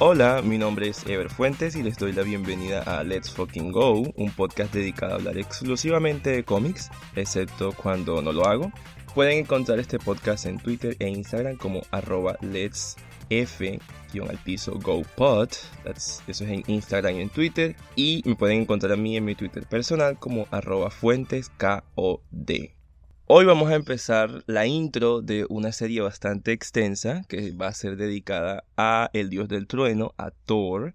Hola, mi nombre es Ever Fuentes y les doy la bienvenida a Let's Fucking Go, un podcast dedicado a hablar exclusivamente de cómics, excepto cuando no lo hago. Pueden encontrar este podcast en Twitter e Instagram como arroba let's f al piso GoPod, eso es en Instagram y en Twitter, y me pueden encontrar a mí en mi Twitter personal como arroba. Hoy vamos a empezar la intro de una serie bastante extensa que va a ser dedicada a el dios del trueno, a Thor.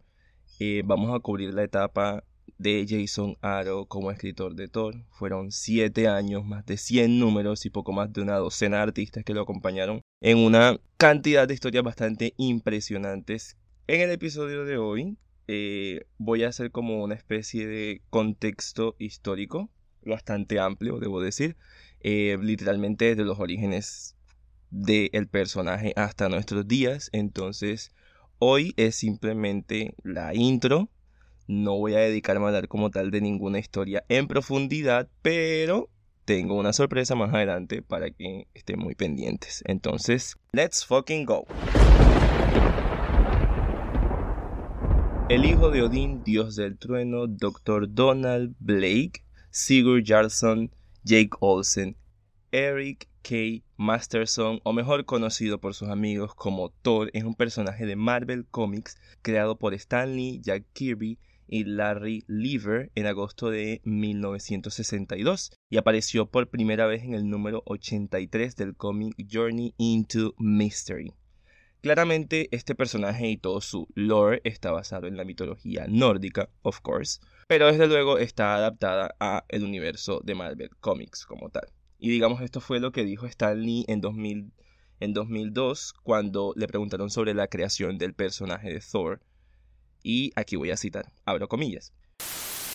Eh, vamos a cubrir la etapa de Jason Aaron como escritor de Thor. Fueron siete años, más de 100 números y poco más de una docena de artistas que lo acompañaron en una cantidad de historias bastante impresionantes. En el episodio de hoy eh, voy a hacer como una especie de contexto histórico, bastante amplio, debo decir eh, literalmente desde los orígenes del personaje hasta nuestros días. Entonces, hoy es simplemente la intro. No voy a dedicarme a hablar como tal de ninguna historia en profundidad, pero tengo una sorpresa más adelante para que estén muy pendientes. Entonces, let's fucking go. El hijo de Odín, dios del trueno, Dr. Donald Blake, Sigurd Jarlson, Jake Olsen, Eric K. Masterson, o mejor conocido por sus amigos como Thor, es un personaje de Marvel Comics creado por Stan Lee, Jack Kirby y Larry Lever en agosto de 1962 y apareció por primera vez en el número 83 del cómic Journey into Mystery. Claramente este personaje y todo su lore está basado en la mitología nórdica, of course, pero desde luego está adaptada a el universo de Marvel Comics como tal. Y digamos, esto fue lo que dijo Stan Lee en, 2000, en 2002 cuando le preguntaron sobre la creación del personaje de Thor. Y aquí voy a citar, abro comillas.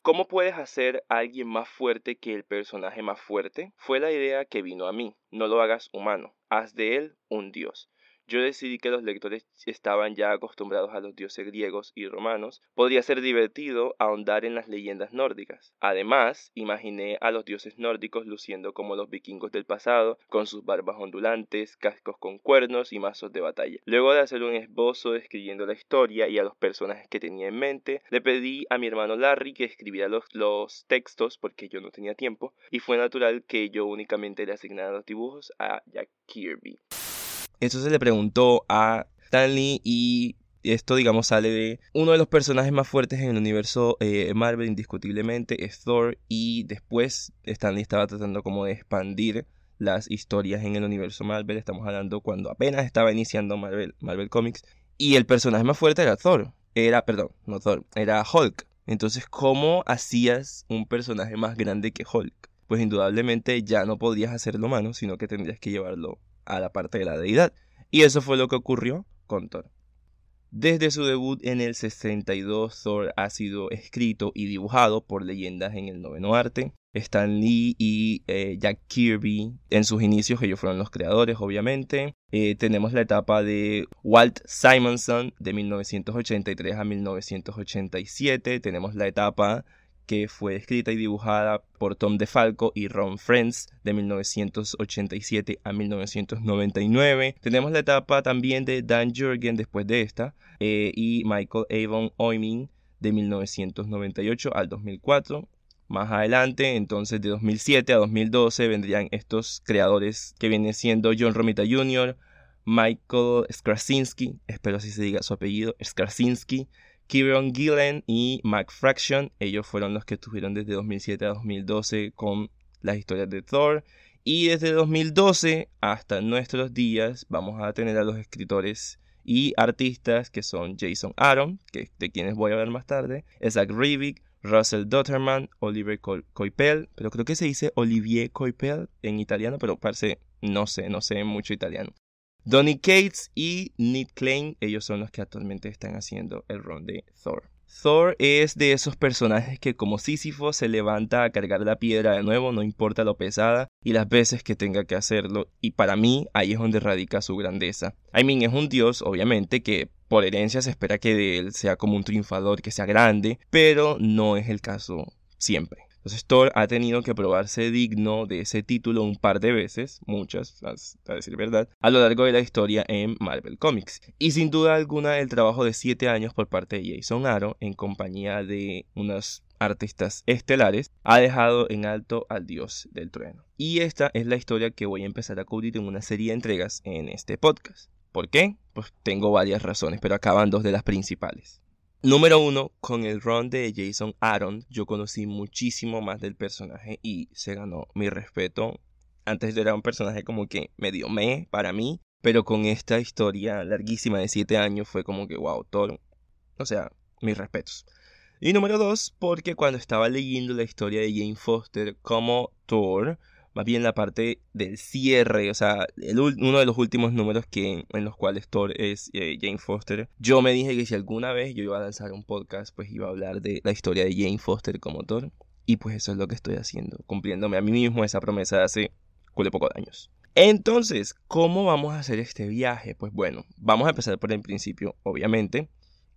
¿Cómo puedes hacer a alguien más fuerte que el personaje más fuerte? Fue la idea que vino a mí. No lo hagas humano, haz de él un dios. Yo decidí que los lectores estaban ya acostumbrados a los dioses griegos y romanos. Podría ser divertido ahondar en las leyendas nórdicas. Además, imaginé a los dioses nórdicos luciendo como los vikingos del pasado, con sus barbas ondulantes, cascos con cuernos y mazos de batalla. Luego de hacer un esbozo describiendo la historia y a los personajes que tenía en mente, le pedí a mi hermano Larry que escribiera los, textos porque yo no tenía tiempo, y fue natural que yo únicamente le asignara los dibujos a Jack Kirby. Esto se le preguntó a Stanley y esto, digamos, sale de uno de los personajes más fuertes en el universo eh, Marvel, indiscutiblemente, es Thor. Y después Stanley estaba tratando como de expandir las historias en el universo Marvel. Estamos hablando cuando apenas estaba iniciando Marvel, Marvel Comics. Y el personaje más fuerte era Thor. Era, perdón, no Thor, era Hulk. Entonces, ¿cómo hacías un personaje más grande que Hulk? Pues indudablemente ya no podías hacerlo humano, sino que tendrías que llevarlo a la parte de la deidad. Y eso fue lo que ocurrió con Thor. Desde su debut en el 62, Thor ha sido escrito y dibujado por leyendas en el noveno arte. Stan Lee y eh, Jack Kirby en sus inicios, ellos fueron los creadores, obviamente. Eh, tenemos la etapa de Walt Simonson de 1983 a 1987. Tenemos la etapa que fue escrita y dibujada por Tom DeFalco y Ron Friends de 1987 a 1999. Tenemos la etapa también de Dan Jurgen después de esta eh, y Michael Avon Oyming de 1998 al 2004. Más adelante, entonces de 2007 a 2012 vendrían estos creadores que vienen siendo John Romita Jr., Michael Skrasinski, espero así se diga su apellido, Skrasinski, Kieron Gillen y Mac Fraction, ellos fueron los que estuvieron desde 2007 a 2012 con las historias de Thor. Y desde 2012 hasta nuestros días vamos a tener a los escritores y artistas que son Jason Aaron, que, de quienes voy a hablar más tarde, Zach Rivik, Russell Dotterman, Oliver Coipel, pero creo que se dice Olivier Coipel en italiano, pero parece, no sé, no sé mucho italiano. Donny Cates y Nick Klein, ellos son los que actualmente están haciendo el rol de Thor. Thor es de esos personajes que como Sísifo se levanta a cargar la piedra de nuevo, no importa lo pesada y las veces que tenga que hacerlo, y para mí ahí es donde radica su grandeza. I mean, es un dios, obviamente, que por herencia se espera que de él sea como un triunfador, que sea grande, pero no es el caso siempre. Entonces Thor ha tenido que probarse digno de ese título un par de veces, muchas, a decir verdad, a lo largo de la historia en Marvel Comics. Y sin duda alguna el trabajo de 7 años por parte de Jason Aaron en compañía de unos artistas estelares ha dejado en alto al dios del trueno. Y esta es la historia que voy a empezar a cubrir en una serie de entregas en este podcast. ¿Por qué? Pues tengo varias razones, pero acaban dos de las principales. Número uno, con el run de Jason Aaron, yo conocí muchísimo más del personaje y se ganó mi respeto. Antes era un personaje como que medio me para mí, pero con esta historia larguísima de 7 años fue como que wow, todo. O sea, mis respetos. Y número dos, porque cuando estaba leyendo la historia de Jane Foster como Thor, más bien la parte del cierre, o sea, uno de los últimos números que, en los cuales Thor es eh, Jane Foster. Yo me dije que si alguna vez yo iba a lanzar un podcast, pues iba a hablar de la historia de Jane Foster como Thor. Y pues eso es lo que estoy haciendo, cumpliéndome a mí mismo esa promesa de hace cule poco de años. Entonces, ¿cómo vamos a hacer este viaje? Pues bueno, vamos a empezar por el principio, obviamente.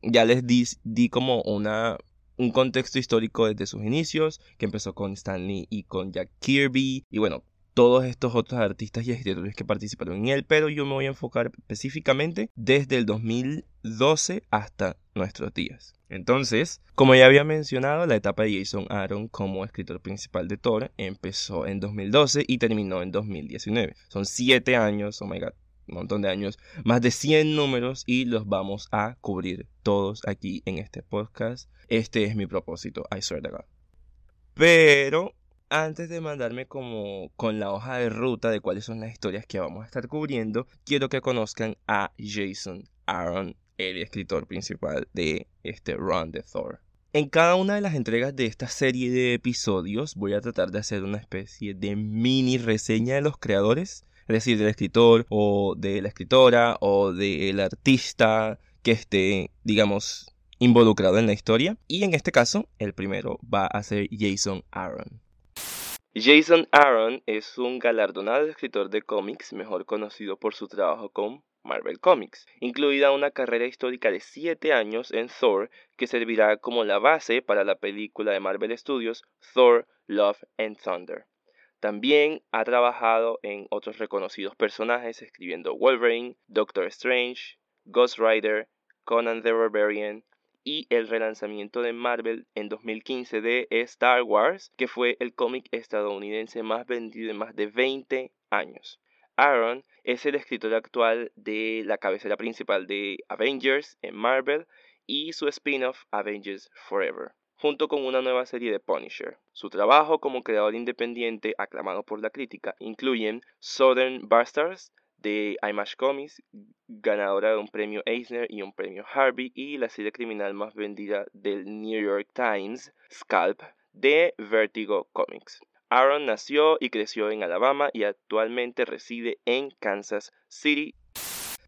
Ya les di, di como una un contexto histórico desde sus inicios, que empezó con Stanley y con Jack Kirby, y bueno, todos estos otros artistas y escritores que participaron en él, pero yo me voy a enfocar específicamente desde el 2012 hasta nuestros días. Entonces, como ya había mencionado, la etapa de Jason Aaron como escritor principal de Thor empezó en 2012 y terminó en 2019. Son siete años, oh my god, montón de años, más de 100 números y los vamos a cubrir todos aquí en este podcast. Este es mi propósito, I swear to God. Pero antes de mandarme como con la hoja de ruta de cuáles son las historias que vamos a estar cubriendo, quiero que conozcan a Jason Aaron, el escritor principal de este run de Thor. En cada una de las entregas de esta serie de episodios voy a tratar de hacer una especie de mini reseña de los creadores es decir, del escritor o de la escritora o del artista que esté, digamos, involucrado en la historia. Y en este caso, el primero va a ser Jason Aaron. Jason Aaron es un galardonado escritor de cómics, mejor conocido por su trabajo con Marvel Comics, incluida una carrera histórica de 7 años en Thor que servirá como la base para la película de Marvel Studios Thor, Love and Thunder. También ha trabajado en otros reconocidos personajes escribiendo Wolverine, Doctor Strange, Ghost Rider, Conan the Barbarian y el relanzamiento de Marvel en 2015 de Star Wars, que fue el cómic estadounidense más vendido en más de 20 años. Aaron es el escritor actual de la cabecera principal de Avengers en Marvel y su spin-off Avengers Forever junto con una nueva serie de Punisher. Su trabajo como creador independiente, aclamado por la crítica, incluyen Southern Bastards de IMAX Comics, ganadora de un premio Eisner y un premio Harvey, y la serie criminal más vendida del New York Times, Scalp, de Vertigo Comics. Aaron nació y creció en Alabama y actualmente reside en Kansas City.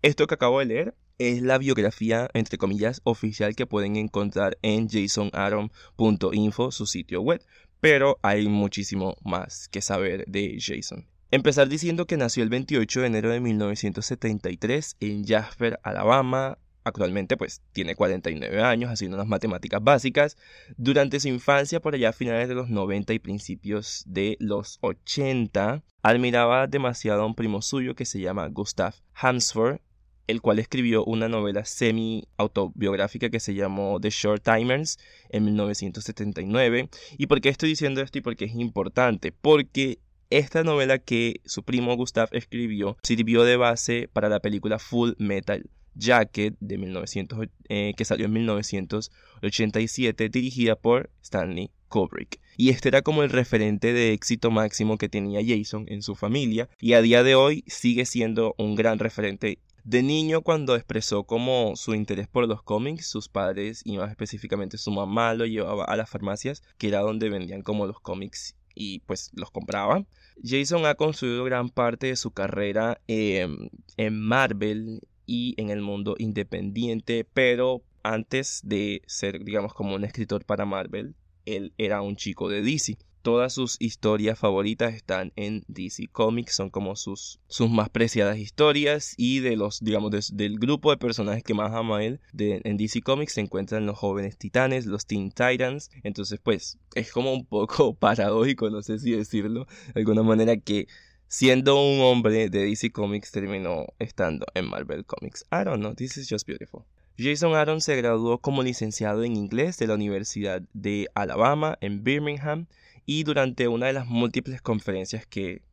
Esto que acabo de leer es la biografía, entre comillas, oficial que pueden encontrar en jasonaaron.info, su sitio web. Pero hay muchísimo más que saber de Jason. Empezar diciendo que nació el 28 de enero de 1973 en Jasper, Alabama. Actualmente pues tiene 49 años haciendo unas matemáticas básicas. Durante su infancia, por allá a finales de los 90 y principios de los 80, admiraba demasiado a un primo suyo que se llama Gustav Hansford, el cual escribió una novela semi-autobiográfica que se llamó The Short Timers en 1979. ¿Y por qué estoy diciendo esto y por qué es importante? Porque esta novela que su primo Gustav escribió sirvió de base para la película Full Metal Jacket de 1900, eh, que salió en 1987 dirigida por Stanley Kubrick. Y este era como el referente de éxito máximo que tenía Jason en su familia y a día de hoy sigue siendo un gran referente de niño, cuando expresó como su interés por los cómics, sus padres y más específicamente su mamá lo llevaba a las farmacias, que era donde vendían como los cómics y pues los compraba. Jason ha construido gran parte de su carrera en Marvel y en el mundo independiente, pero antes de ser, digamos, como un escritor para Marvel, él era un chico de DC. Todas sus historias favoritas están en DC Comics, son como sus, sus más preciadas historias y de los, digamos, del grupo de personajes que más ama él de, en DC Comics se encuentran los jóvenes titanes, los Teen Titans, entonces pues es como un poco paradójico, no sé si decirlo, de alguna manera que siendo un hombre de DC Comics terminó estando en Marvel Comics. I don't know, this is just beautiful. Jason Aaron se graduó como licenciado en inglés de la Universidad de Alabama en Birmingham y durante una de las múltiples conferencias que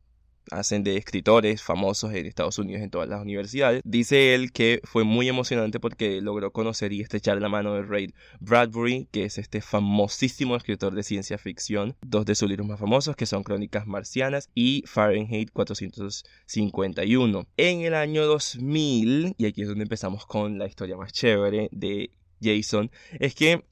hacen de escritores famosos en Estados Unidos en todas las universidades. Dice él que fue muy emocionante porque logró conocer y estrechar la mano de Ray Bradbury, que es este famosísimo escritor de ciencia ficción. Dos de sus libros más famosos que son Crónicas Marcianas y Fahrenheit 451. En el año 2000, y aquí es donde empezamos con la historia más chévere de Jason, es que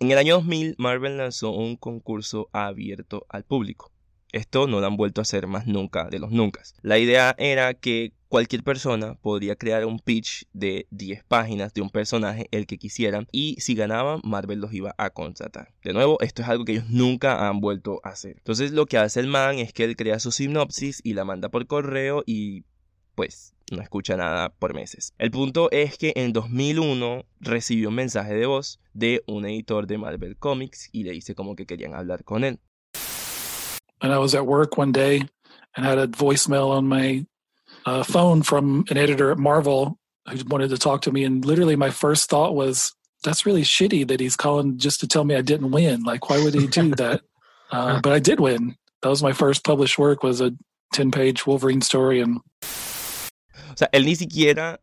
en el año 2000 Marvel lanzó un concurso abierto al público. Esto no lo han vuelto a hacer más nunca de los nunca. La idea era que cualquier persona podría crear un pitch de 10 páginas de un personaje, el que quisieran, y si ganaban, Marvel los iba a contratar. De nuevo, esto es algo que ellos nunca han vuelto a hacer. Entonces lo que hace el man es que él crea su sinopsis y la manda por correo y pues no escucha nada por meses. El punto es que en 2001 recibió un mensaje de voz de un editor de Marvel Comics y le dice como que querían hablar con él. and I was at work one day and had a voicemail on my uh, phone from an editor at Marvel who wanted to talk to me. And literally, my first thought was, "That's really shitty that he's calling just to tell me I didn't win. Like, why would he do that?" Uh, but I did win. That was my first published work. Was a ten-page Wolverine story, and o sea, él ni siquiera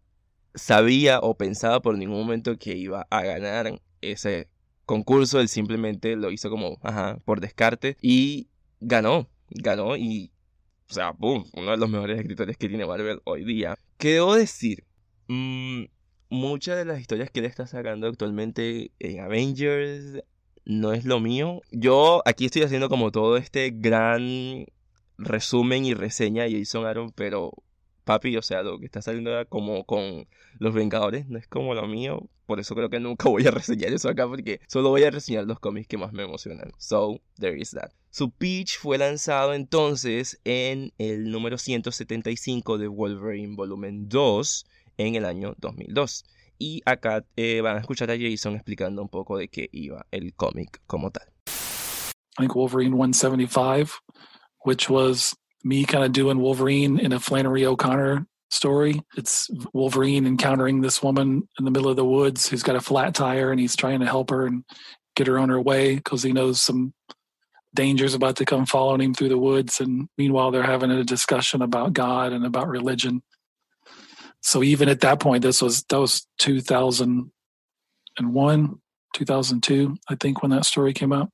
sabía o pensaba por ningún momento que iba a ganar ese concurso. Él simplemente lo hizo como, ajá, por descarte y ganó, ganó y, o sea, boom, uno de los mejores escritores que tiene Marvel hoy día. ¿Qué debo decir? Mm, muchas de las historias que él está sacando actualmente en Avengers no es lo mío. Yo aquí estoy haciendo como todo este gran resumen y reseña de Jason Aaron, pero papi, o sea, lo que está saliendo como con los Vengadores no es como lo mío. Por eso creo que nunca voy a reseñar eso acá, porque solo voy a reseñar los cómics que más me emocionan. So, there is that. Su pitch fue lanzado entonces en el número 175 de Wolverine Volumen 2 en el año 2002. Y acá eh, van a escuchar a Jason explicando un poco de qué iba el cómic como tal. I think Wolverine 175, which was me kind of doing Wolverine in a Flannery O'Connor story. It's Wolverine encountering this woman in the middle of the woods who's got a flat tire and he's trying to help her and get her on her way because he knows some dangers about to come following him through the woods. And meanwhile, they're having a discussion about God and about religion. So even at that point, this was that was 2001, 2002, I think, when that story came out.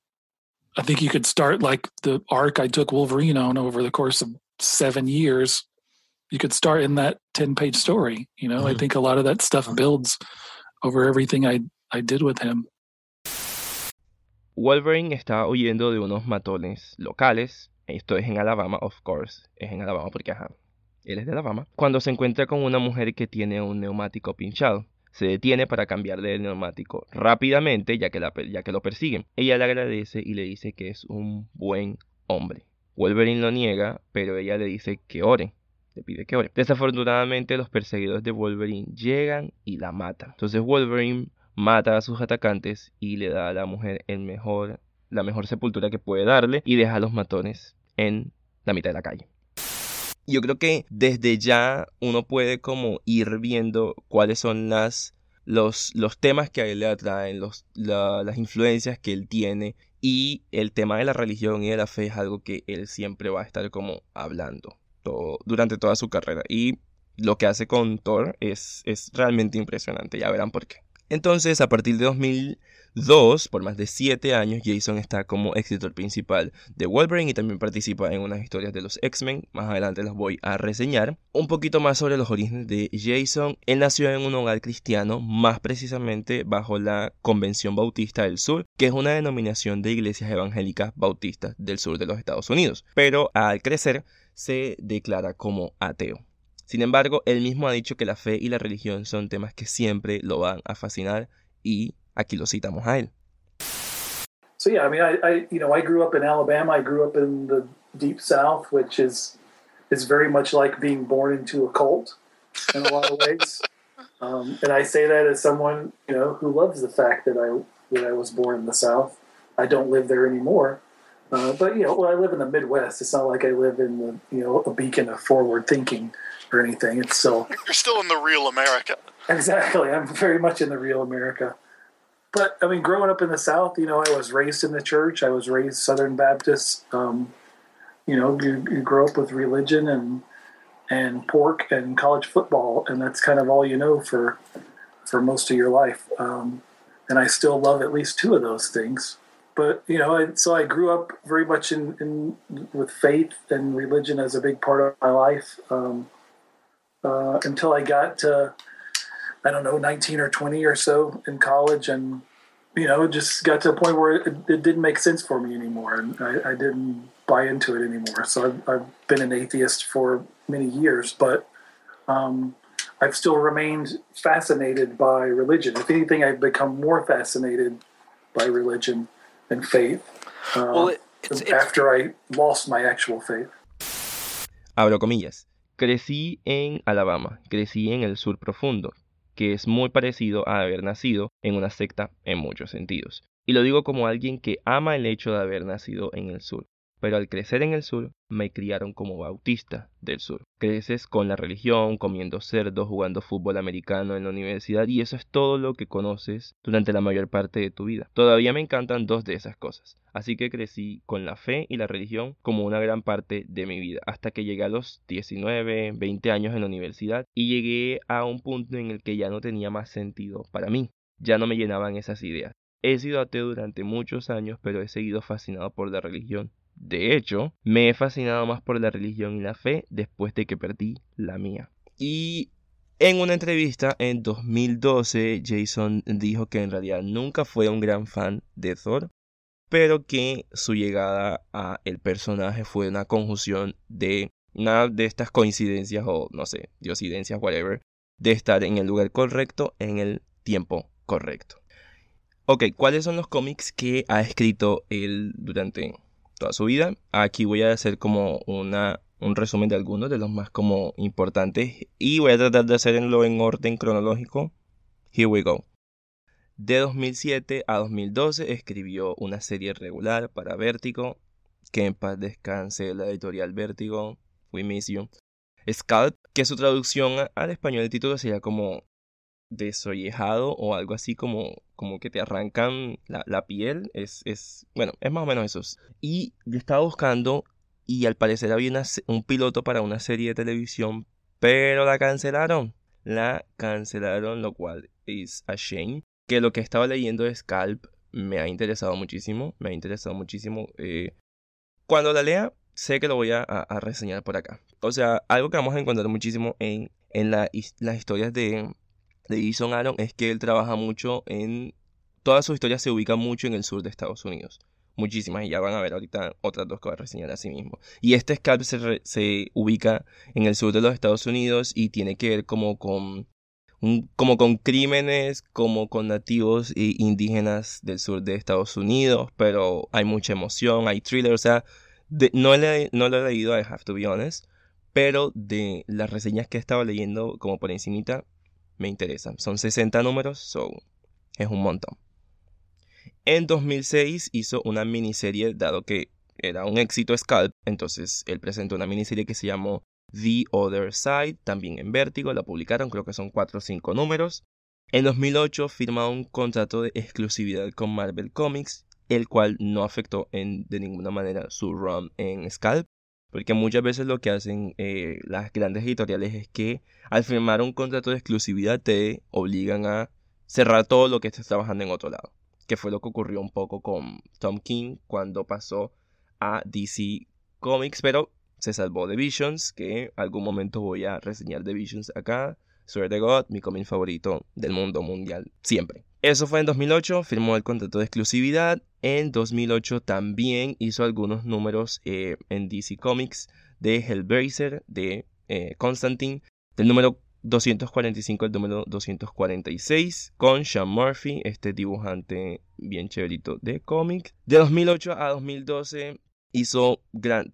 I think you could start like the arc I took Wolverine on over the course of seven years. You could start in that 10 page story. You know, mm-hmm. I think a lot of that stuff builds over everything I, I did with him. Wolverine está huyendo de unos matones locales. Esto es en Alabama, of course. Es en Alabama porque, ajá, él es de Alabama. Cuando se encuentra con una mujer que tiene un neumático pinchado. Se detiene para cambiarle el neumático rápidamente ya que, la, ya que lo persiguen. Ella le agradece y le dice que es un buen hombre. Wolverine lo niega, pero ella le dice que ore. Le pide que ore. Desafortunadamente los perseguidores de Wolverine llegan y la matan. Entonces Wolverine mata a sus atacantes y le da a la mujer el mejor, la mejor sepultura que puede darle y deja a los matones en la mitad de la calle. Yo creo que desde ya uno puede como ir viendo cuáles son las, los, los temas que a él le atraen, los, las influencias que él tiene y el tema de la religión y de la fe es algo que él siempre va a estar como hablando todo, durante toda su carrera. Y lo que hace con Thor es, es realmente impresionante, ya verán por qué. Entonces, a partir de 2002, por más de 7 años, Jason está como escritor principal de Wolverine y también participa en unas historias de los X-Men. Más adelante las voy a reseñar. Un poquito más sobre los orígenes de Jason. Él nació en un hogar cristiano, más precisamente bajo la Convención Bautista del Sur, que es una denominación de iglesias evangélicas bautistas del sur de los Estados Unidos. Pero al crecer, se declara como ateo. Sin embargo, él mismo ha dicho que la fe y la religión son temas que siempre lo van a fascinar y aquí lo citamos a él. so yeah, I mean, I, I you know I grew up in Alabama. I grew up in the deep South, which is is very much like being born into a cult in a lot of ways. Um, and I say that as someone you know who loves the fact that I that I was born in the South. I don't live there anymore, uh, but you know, well, I live in the Midwest. It's not like I live in the you know a beacon of forward thinking or anything. It's still you're still in the real America. Exactly, I'm very much in the real America. But I mean, growing up in the South, you know, I was raised in the church. I was raised Southern Baptist. Um, you know, you, you grow up with religion and and pork and college football, and that's kind of all you know for for most of your life. Um, and I still love at least two of those things. But you know, I, so I grew up very much in, in with faith and religion as a big part of my life um, uh, until I got to I don't know 19 or 20 or so in college, and you know, just got to a point where it, it didn't make sense for me anymore, and I, I didn't buy into it anymore. So I've, I've, been an atheist for many years, but um, I've still remained fascinated by religion. If anything, I've become more fascinated by religion and faith uh, well, it, it's, it's, after I lost my actual faith. Abro comillas. Crecí en Alabama, crecí en el sur profundo, que es muy parecido a haber nacido en una secta en muchos sentidos. Y lo digo como alguien que ama el hecho de haber nacido en el sur pero al crecer en el sur me criaron como bautista del sur. Creces con la religión, comiendo cerdo, jugando fútbol americano en la universidad y eso es todo lo que conoces durante la mayor parte de tu vida. Todavía me encantan dos de esas cosas, así que crecí con la fe y la religión como una gran parte de mi vida, hasta que llegué a los 19, 20 años en la universidad y llegué a un punto en el que ya no tenía más sentido para mí, ya no me llenaban esas ideas. He sido ateo durante muchos años, pero he seguido fascinado por la religión de hecho, me he fascinado más por la religión y la fe después de que perdí la mía. Y en una entrevista en 2012, Jason dijo que en realidad nunca fue un gran fan de Thor, pero que su llegada a el personaje fue una conjunción de de estas coincidencias o no sé, diosidencias, whatever, de estar en el lugar correcto en el tiempo correcto. Ok, ¿cuáles son los cómics que ha escrito él durante toda su vida. Aquí voy a hacer como una, un resumen de algunos de los más como importantes y voy a tratar de hacerlo en orden cronológico. Here we go. De 2007 a 2012 escribió una serie regular para Vértigo, que en paz descanse la editorial Vértigo, We Miss You. Scalp, que su traducción al español el título sería como desollejado o algo así como, como que te arrancan la, piel. Es, es, bueno, es más o menos eso. Y yo estaba buscando y al parecer había un piloto para una serie de televisión, pero la cancelaron. La cancelaron, lo cual es a shame. Que lo que estaba leyendo de Scalp me ha interesado muchísimo. Me ha interesado muchísimo. Eh, cuando la lea, sé que lo voy a, reseñar por acá. O sea, algo que vamos a encontrar muchísimo en, en las historias de, de Jason Aaron es que él trabaja mucho en... Toda su historia se ubica mucho en el sur de Estados Unidos. Muchísimas, y ya van a ver ahorita otras dos que voy a reseñar a sí mismo. Y este scalp se, se ubica en el sur de los Estados Unidos y tiene que ver como con como con crímenes, como con nativos e indígenas del sur de Estados Unidos, pero hay mucha emoción, hay thriller, o sea, no, le, no lo he leído, I have to be honest, pero de las reseñas que he estado leyendo como por encimita, me interesa. Son 60 números, so es un montón. En 2006 hizo una miniserie, dado que era un éxito Scalp, entonces él presentó una miniserie que se llamó The Other Side, también en Vértigo, la publicaron, creo que son 4 o 5 números. En 2008 firma un contrato de exclusividad con Marvel Comics, el cual no afectó en, de ninguna manera su run en Scalp. Porque muchas veces lo que hacen eh, las grandes editoriales es que al firmar un contrato de exclusividad te obligan a cerrar todo lo que estés trabajando en otro lado. Que fue lo que ocurrió un poco con Tom King cuando pasó a DC Comics. Pero se salvó de Visions, que algún momento voy a reseñar de Visions acá. Swear to God, mi cómic favorito del mundo mundial, siempre. Eso fue en 2008, firmó el contrato de exclusividad. En 2008 también hizo algunos números eh, en DC Comics de Hellblazer, de eh, Constantine, del número 245 el número 246 con Sean Murphy, este dibujante bien chéverito de cómic. De 2008 a 2012 hizo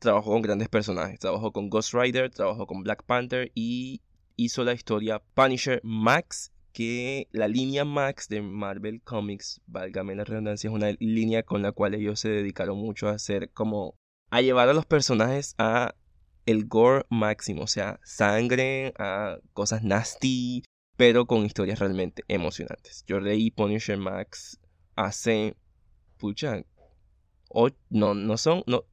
trabajó con grandes personajes. Trabajó con Ghost Rider, trabajó con Black Panther y hizo la historia Punisher Max, que la línea Max de Marvel Comics, válgame la redundancia, es una línea con la cual ellos se dedicaron mucho a hacer como a llevar a los personajes a el gore máximo, o sea, sangre, a cosas nasty, pero con historias realmente emocionantes. Yo leí Punisher Max hace, pucha, no, no son, no,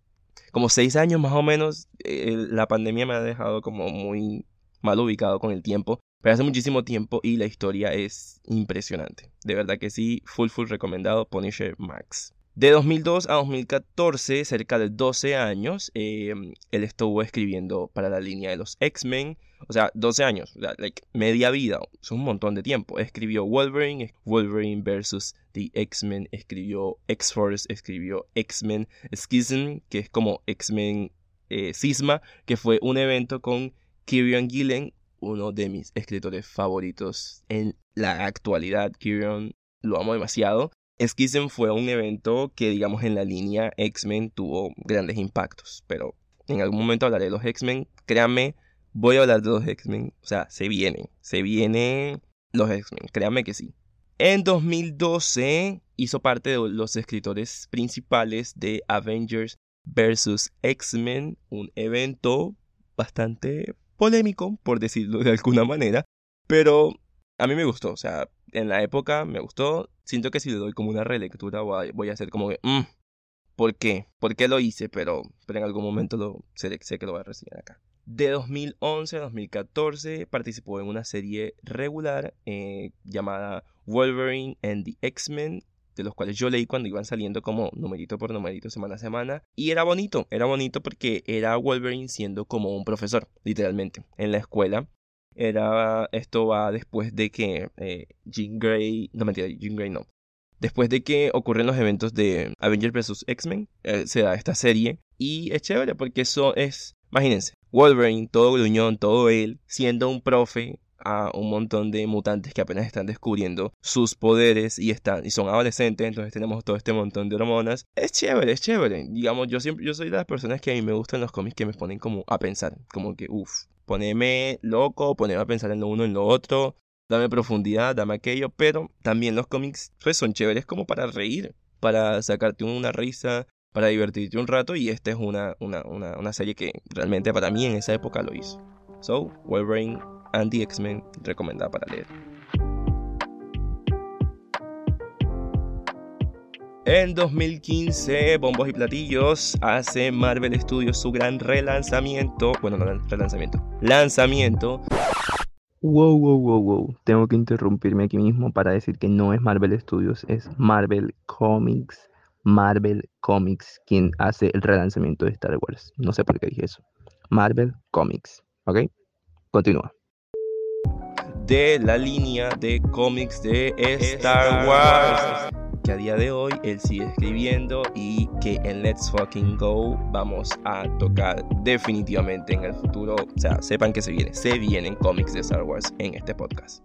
como seis años más o menos. Eh, la pandemia me ha dejado como muy mal ubicado con el tiempo, pero hace muchísimo tiempo y la historia es impresionante. De verdad que sí, full full recomendado Punisher Max. De 2002 a 2014, cerca de 12 años, em, él estuvo escribiendo para la línea de los X-Men. O sea, 12 años, like, media vida, es un montón de tiempo. Escribió Wolverine, Wolverine versus The X-Men, escribió X-Force, escribió X-Men Schism, que es como X-Men eh, Cisma, que fue un evento con Kieran Gillen, uno de mis escritores favoritos en la actualidad. Kieran lo amo demasiado. Schism fue un evento que, digamos, en la línea X-Men tuvo grandes impactos, pero en algún momento hablaré de los X-Men. Créanme, voy a hablar de los X-Men. O sea, se vienen, se vienen los X-Men, créanme que sí. En 2012 hizo parte de los escritores principales de Avengers vs. X-Men, un evento bastante polémico, por decirlo de alguna manera, pero a mí me gustó, o sea, en la época me gustó. Siento que si le doy como una relectura voy a hacer como que, mm, ¿por qué? ¿Por qué lo hice? Pero, pero en algún momento lo, sé, sé que lo voy a reseñar acá. De 2011 a 2014 participó en una serie regular eh, llamada Wolverine and the X-Men, de los cuales yo leí cuando iban saliendo como numerito por numerito semana a semana. Y era bonito, era bonito porque era Wolverine siendo como un profesor, literalmente, en la escuela. Era, esto va después de que eh, Jean Grey, no mentira, Jean Grey no. Después de que ocurren los eventos de Avengers vs. X-Men, eh, se da esta serie. Y es chévere porque eso es, imagínense, Wolverine, todo gruñón, todo él, siendo un profe a un montón de mutantes que apenas están descubriendo sus poderes y están y son adolescentes, entonces tenemos todo este montón de hormonas. Es chévere, es chévere. Digamos, yo siempre yo soy de las personas que a mí me gustan los cómics que me ponen como a pensar, como que uff, ponerme loco, ponerme a pensar en lo uno en lo otro, dame profundidad, dame aquello, pero también los cómics pues, son chéveres como para reír, para sacarte una risa, para divertirte un rato y esta es una, una, una, una serie que realmente para mí en esa época lo hizo. So, Wolverine and the X-Men recomendada para leer. En 2015, Bombos y Platillos hace Marvel Studios su gran relanzamiento. Bueno, no relanzamiento, lanzamiento. Wow, wow, wow, wow. Tengo que interrumpirme aquí mismo para decir que no es Marvel Studios, es Marvel Comics. Marvel Comics quien hace el relanzamiento de Star Wars. No sé por qué dije eso. Marvel Comics. ¿Ok? Continúa. De la línea de cómics de Star Wars que a día de hoy él sigue escribiendo y que en Let's Fucking Go vamos a tocar definitivamente en el futuro. O sea, sepan que se viene, se vienen cómics de Star Wars en este podcast.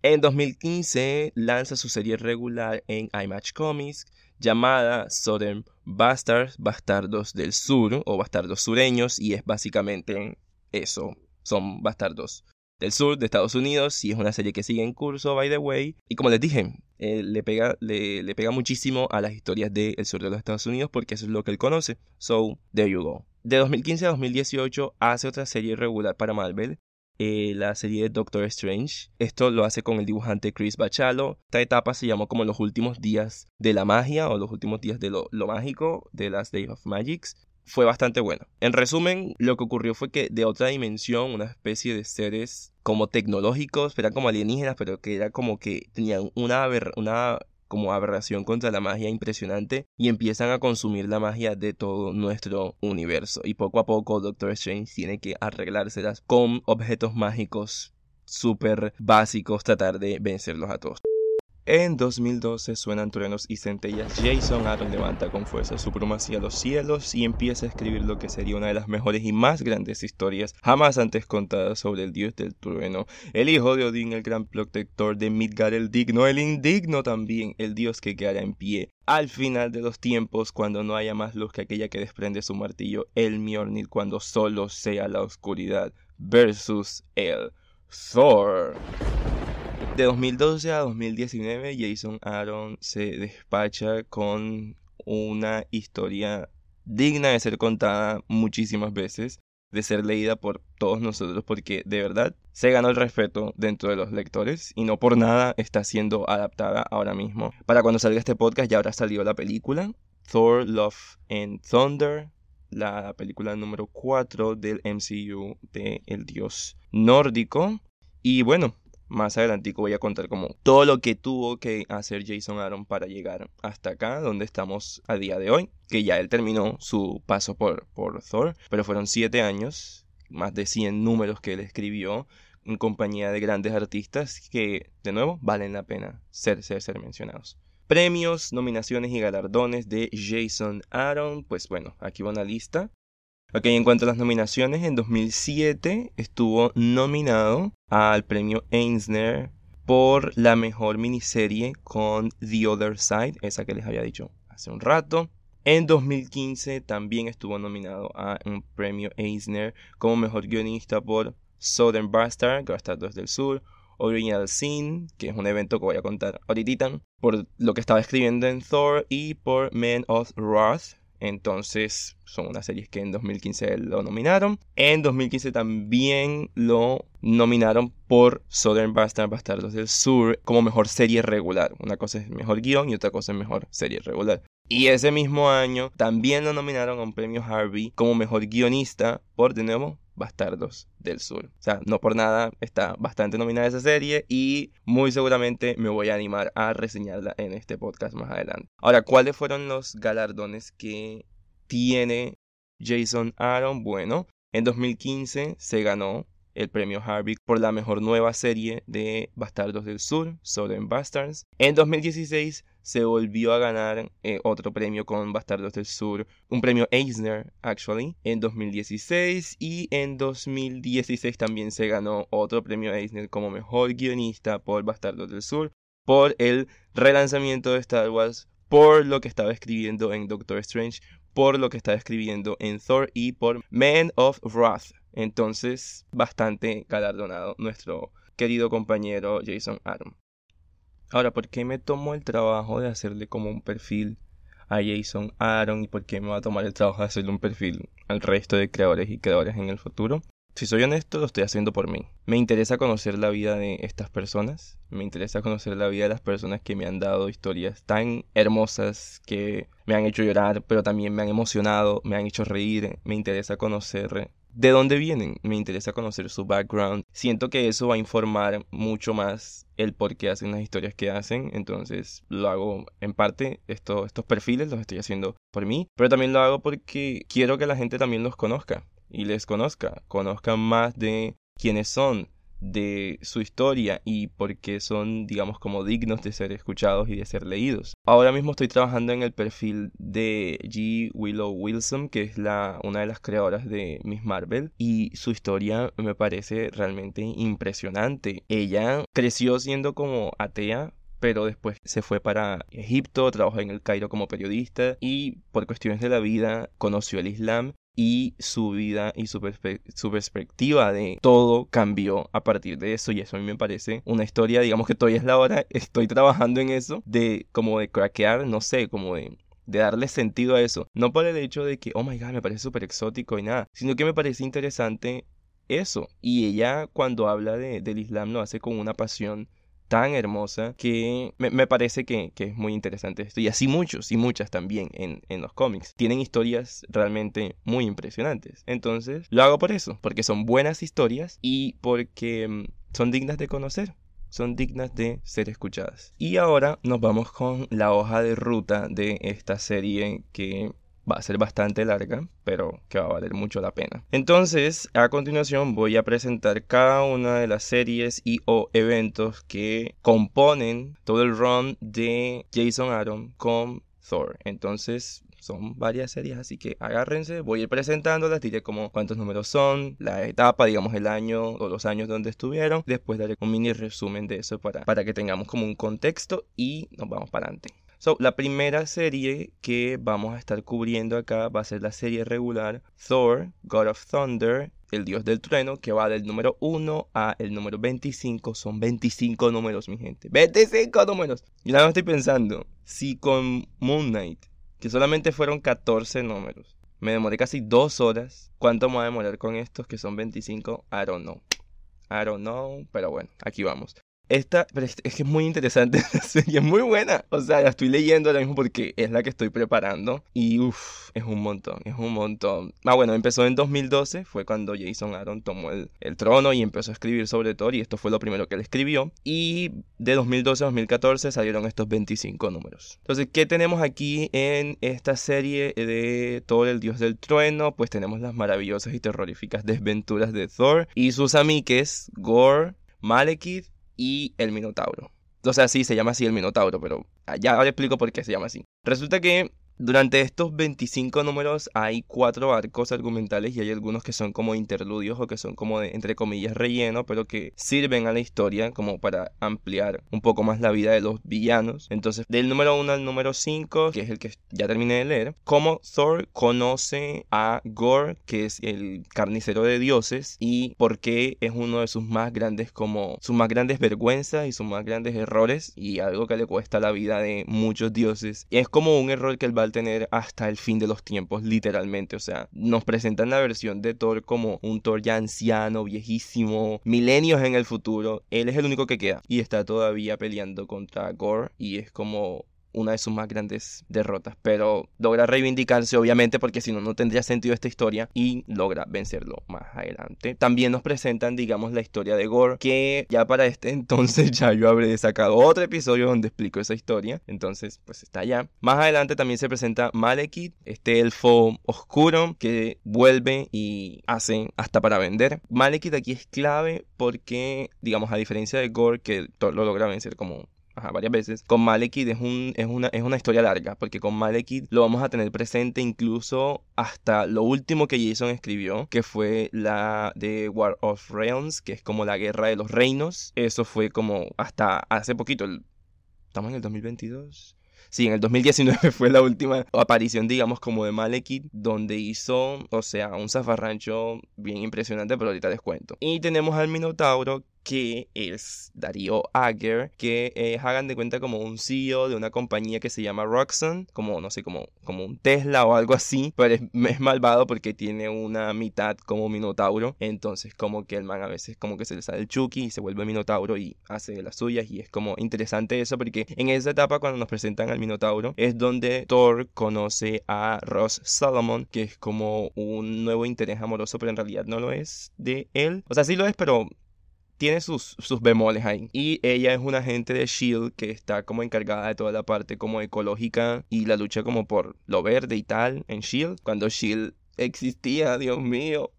En 2015 lanza su serie regular en iMatch Comics llamada Southern Bastards, Bastardos del Sur o Bastardos Sureños y es básicamente eso, son bastardos del sur de Estados Unidos y es una serie que sigue en curso, by the way. Y como les dije, eh, le, pega, le, pega muchísimo a las historias del sur de los Estados Unidos porque eso es lo que él conoce. So, there you go. De 2015 a 2018 hace otra serie regular para Marvel. Eh, la serie de Doctor Strange. Esto lo hace con el dibujante Chris Bachalo. Esta etapa se llamó como los últimos días de la magia o los últimos días de lo, lo mágico de las Days of Magics fue bastante bueno. En resumen, lo que ocurrió fue que de otra dimensión, una especie de seres como tecnológicos, eran como alienígenas, pero que era como que tenían una, aberración contra la magia impresionante y empiezan a consumir la magia de todo nuestro universo. Y poco a poco Doctor Strange tiene que arreglárselas con objetos mágicos súper básicos, tratar de vencerlos a todos. En 2012 suenan truenos y centellas. Jason Aaron levanta con fuerza su pluma hacia los cielos y empieza a escribir lo que sería una de las mejores y más grandes historias jamás antes contadas sobre el dios del trueno, el hijo de Odín, el gran protector de Midgard el digno, el indigno también, el dios que quedará en pie al final de los tiempos, cuando no haya más luz que aquella que desprende su martillo, el Mjolnir, cuando solo sea la oscuridad, versus el Thor. De 2012 a 2019, Jason Aaron se despacha con una historia digna de ser contada muchísimas veces, de ser leída por todos nosotros, porque de verdad se ganó el respeto dentro de los lectores y no por nada está siendo adaptada ahora mismo. Para cuando salga este podcast ya habrá salido la película Thor, Love and Thunder, la película número 4 del MCU de El Dios Nórdico. Y bueno, más adelante voy a contar como todo lo que tuvo que hacer Jason Aaron para llegar hasta acá, donde estamos a día de hoy, que ya él terminó su paso por, por Thor, pero fueron siete años, más de 100 números que él escribió en compañía de grandes artistas que, de nuevo, valen la pena ser, ser, ser mencionados. Premios, nominaciones y galardones de Jason Aaron, pues bueno, aquí va una lista. Ok, en cuanto a las nominaciones, en 2007 estuvo nominado al premio Eisner por la mejor miniserie con The Other Side, esa que les había dicho hace un rato. En 2015 también estuvo nominado a un premio Eisner como mejor guionista por Southern Bastard, Bastardos del Sur, Original Sin, que es un evento que voy a contar ahorita, por lo que estaba escribiendo en Thor y por Men of Wrath, entonces, son unas series que en 2015 lo nominaron. En 2015 también lo nominaron por Southern Bastard, Bastardos del Sur, como mejor serie regular. Una cosa es mejor guion y otra cosa es mejor serie regular. Y ese mismo año también lo nominaron a un premio Harvey como mejor guionista por, de nuevo, Bastardos del Sur. O sea, no por nada está bastante nominada esa serie y muy seguramente me voy a animar a reseñarla en este podcast más adelante. Ahora, ¿cuáles fueron los galardones que tiene Jason Aaron? Bueno, en 2015 se ganó el premio Harvey por la mejor nueva serie de Bastardos del Sur, Southern Bastards. En 2016 se volvió a ganar eh, otro premio con Bastardos del Sur, un premio Eisner, actually, en 2016 y en 2016 también se ganó otro premio Eisner como mejor guionista por Bastardos del Sur por el relanzamiento de Star Wars, por lo que estaba escribiendo en Doctor Strange, por lo que estaba escribiendo en Thor y por Man of Wrath. Entonces, bastante galardonado nuestro querido compañero Jason Aaron. Ahora, ¿por qué me tomo el trabajo de hacerle como un perfil a Jason Aaron y por qué me va a tomar el trabajo de hacerle un perfil al resto de creadores y creadores en el futuro? Si soy honesto, lo estoy haciendo por mí. Me interesa conocer la vida de estas personas, me interesa conocer la vida de las personas que me han dado historias tan hermosas que me han hecho llorar, pero también me han emocionado, me han hecho reír. Me interesa conocer de dónde vienen, me interesa conocer su background. Siento que eso va a informar mucho más el por qué hacen las historias que hacen, entonces lo hago en parte, esto, estos perfiles los estoy haciendo por mí, pero también lo hago porque quiero que la gente también los conozca y les conozca, conozcan más de quiénes son, de su historia y por qué son, digamos, como dignos de ser escuchados y de ser leídos. Ahora mismo estoy trabajando en el perfil de G. Willow Wilson, que es la, una de las creadoras de Miss Marvel, y su historia me parece realmente impresionante. Ella creció siendo como atea, pero después se fue para Egipto, trabajó en el Cairo como periodista y por cuestiones de la vida conoció el Islam y su vida y su, perspectiva de todo cambió a partir de eso y eso a mí me parece una historia, digamos que todavía es la hora, estoy trabajando en eso, de como de craquear, no sé, como de darle sentido a eso. No por el hecho de que, oh my god, me parece súper exótico y nada, sino que me parece interesante eso. Y ella cuando habla de, del Islam lo hace con una pasión tan hermosa que me, parece que, es muy interesante esto. Y así muchos y muchas también en, en, los cómics. Tienen historias realmente muy impresionantes. Entonces, lo hago por eso, porque son buenas historias y porque mm, son dignas de conocer. Son dignas de ser escuchadas. Y ahora nos vamos con la hoja de ruta de esta serie que va a ser bastante larga, pero que va a valer mucho la pena. Entonces, a continuación voy a presentar cada una de las series y o eventos que componen todo el run de Jason Aaron con Thor. Entonces, son varias series, así que agárrense, voy a ir presentándolas, diré como cuántos números son, la etapa, digamos el año o los años donde estuvieron, después daré un mini resumen de eso para, para que tengamos como un contexto y nos vamos para adelante. So, la primera serie que vamos a estar cubriendo acá va a ser la serie regular Thor, God of Thunder, el dios del trueno, que va del número 1 a el número 25. Son 25 números, mi gente. 25 números. Y nada más estoy pensando, si con Moon Knight, que solamente fueron 14 números, me demoré casi dos horas, ¿cuánto me va a demorar con estos que son 25? I don't know. I don't know, pero bueno, aquí vamos. Esta, pero es, que es muy interesante la serie, es muy buena. O sea, la estoy leyendo ahora mismo porque es la que estoy preparando. Y uff, es un montón, es un montón. Ah, bueno, empezó en 2012, fue cuando Jason Aaron tomó el, el trono y empezó a escribir sobre Thor. Y esto fue lo primero que él escribió. Y de 2012 a 2014 salieron estos 25 números. Entonces, ¿qué tenemos aquí en esta serie de Thor, el dios del trueno? Pues tenemos las maravillosas y terroríficas desventuras de Thor y sus amigues, Gore, Malekith y el Minotauro. O sea, sí, se llama así el Minotauro, pero ya ahora explico por qué se llama así. Resulta que durante estos 25 números hay cuatro arcos argumentales y hay algunos que son como interludios o que son como de, entre comillas, relleno, pero que sirven a la historia como para ampliar un poco más la vida de los villanos. Entonces, del número 1 al número 5, que es el que ya terminé de leer, cómo Thor conoce a Gore, que es el carnicero de dioses, y por qué es uno de sus más grandes como sus más grandes vergüenzas y sus más grandes errores y algo que le cuesta la vida de muchos dioses. Y es como un error que a tener hasta el fin de los tiempos, literalmente. O sea, nos presentan la versión de Thor como un Thor ya anciano, viejísimo, milenios en el futuro. Él es el único que queda y está todavía peleando contra Gore y es como una de sus más grandes derrotas, pero logra reivindicarse obviamente porque si no no tendría sentido esta historia y logra vencerlo más adelante. También nos presentan digamos la historia de Gore que ya para este entonces ya yo habré sacado otro episodio donde explico esa historia, entonces pues está allá. Más adelante también se presenta Malekith, este elfo oscuro que vuelve y hace hasta para vender. Malekith aquí es clave porque digamos a diferencia de Gore que lo logra vencer como Ajá, varias veces. Con Malekith es, un, es, una, es una historia larga, porque con Malekith lo vamos a tener presente incluso hasta lo último que Jason escribió, que fue la de War of Realms, que es como la guerra de los reinos. Eso fue como hasta hace poquito, estamos en el 2022. Sí, en el 2019 fue la última aparición, digamos, como de Malekith, donde hizo, o sea, un zafarrancho bien impresionante, pero ahorita les cuento. Y tenemos al Minotauro, que es Darío Ager, que es, hagan de cuenta como un CEO de una compañía que se llama Roxxon, como no sé, como, como un Tesla o algo así, pero es, es, malvado porque tiene una mitad como Minotauro, entonces como que el man a veces como que se le sale el Chucky y se vuelve Minotauro y hace las suyas y es como interesante eso porque en esa etapa cuando nos presentan al Minotauro es donde Thor conoce a Ross Solomon, que es como un nuevo interés amoroso, pero en realidad no lo es de él, o sea, sí lo es, pero tiene sus, sus bemoles ahí. Y ella es una agente de Shield que está como encargada de toda la parte como ecológica y la lucha como por lo verde y tal en Shield. Cuando Shield existía, Dios mío.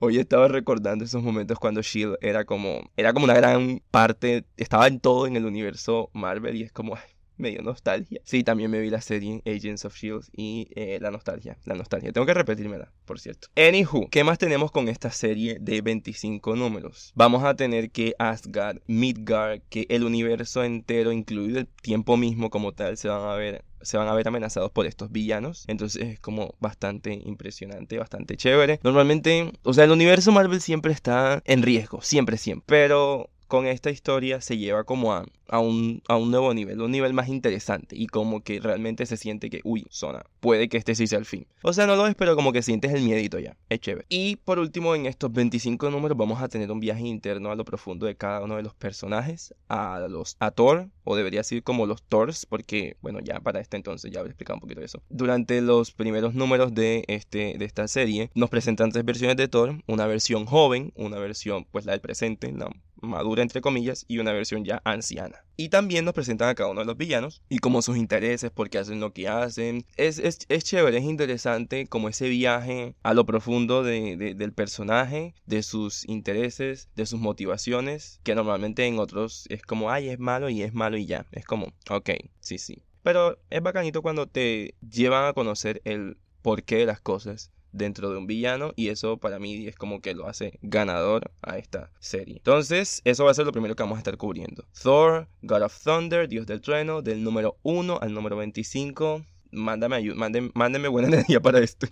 Hoy estaba recordando esos momentos cuando Shield era como era como una gran parte, estaba en todo en el universo Marvel y es como medio nostalgia. Sí, también me vi la serie Agents of Shield y eh, la nostalgia, la nostalgia. Tengo que repetírmela, por cierto. Anywho, ¿qué más tenemos con esta serie de 25 números? Vamos a tener que Asgard, Midgard, que el universo entero, incluido el tiempo mismo como tal, se van a ver se van a ver amenazados por estos villanos. Entonces es como bastante impresionante, bastante chévere. Normalmente, o sea, el universo Marvel siempre está en riesgo, siempre, siempre. Pero con esta historia se lleva como a, a, un, a un nuevo nivel, un nivel más interesante y como que realmente se siente que, uy, zona, puede que este sí sea el fin. O sea, no lo es, pero como que sientes el miedito ya, es chévere. Y por último, en estos 25 números vamos a tener un viaje interno a lo profundo de cada uno de los personajes, a los a Thor, o debería decir como los Thors, porque, bueno, ya para este entonces ya voy a explicar un poquito de eso. Durante los primeros números de, este, de esta serie, nos presentan tres versiones de Thor, una versión joven, una versión, pues la del presente, la madura entre comillas y una versión ya anciana. Y también nos presentan a cada uno de los villanos y como sus intereses, por qué hacen lo que hacen. Es, es, es chévere, es interesante como ese viaje a lo profundo de, de, del personaje, de sus intereses, de sus motivaciones, que normalmente en otros es como, ay, es malo y es malo y ya. Es como, ok, sí, sí. Pero es bacanito cuando te llevan a conocer el porqué de las cosas dentro de un villano y eso para mí es como que lo hace ganador a esta serie. Entonces, eso va a ser lo primero que vamos a estar cubriendo. Thor, God of Thunder, Dios del Trueno, del número 1 al número 25. Mándame ayuda, mándenme buena energía para esto.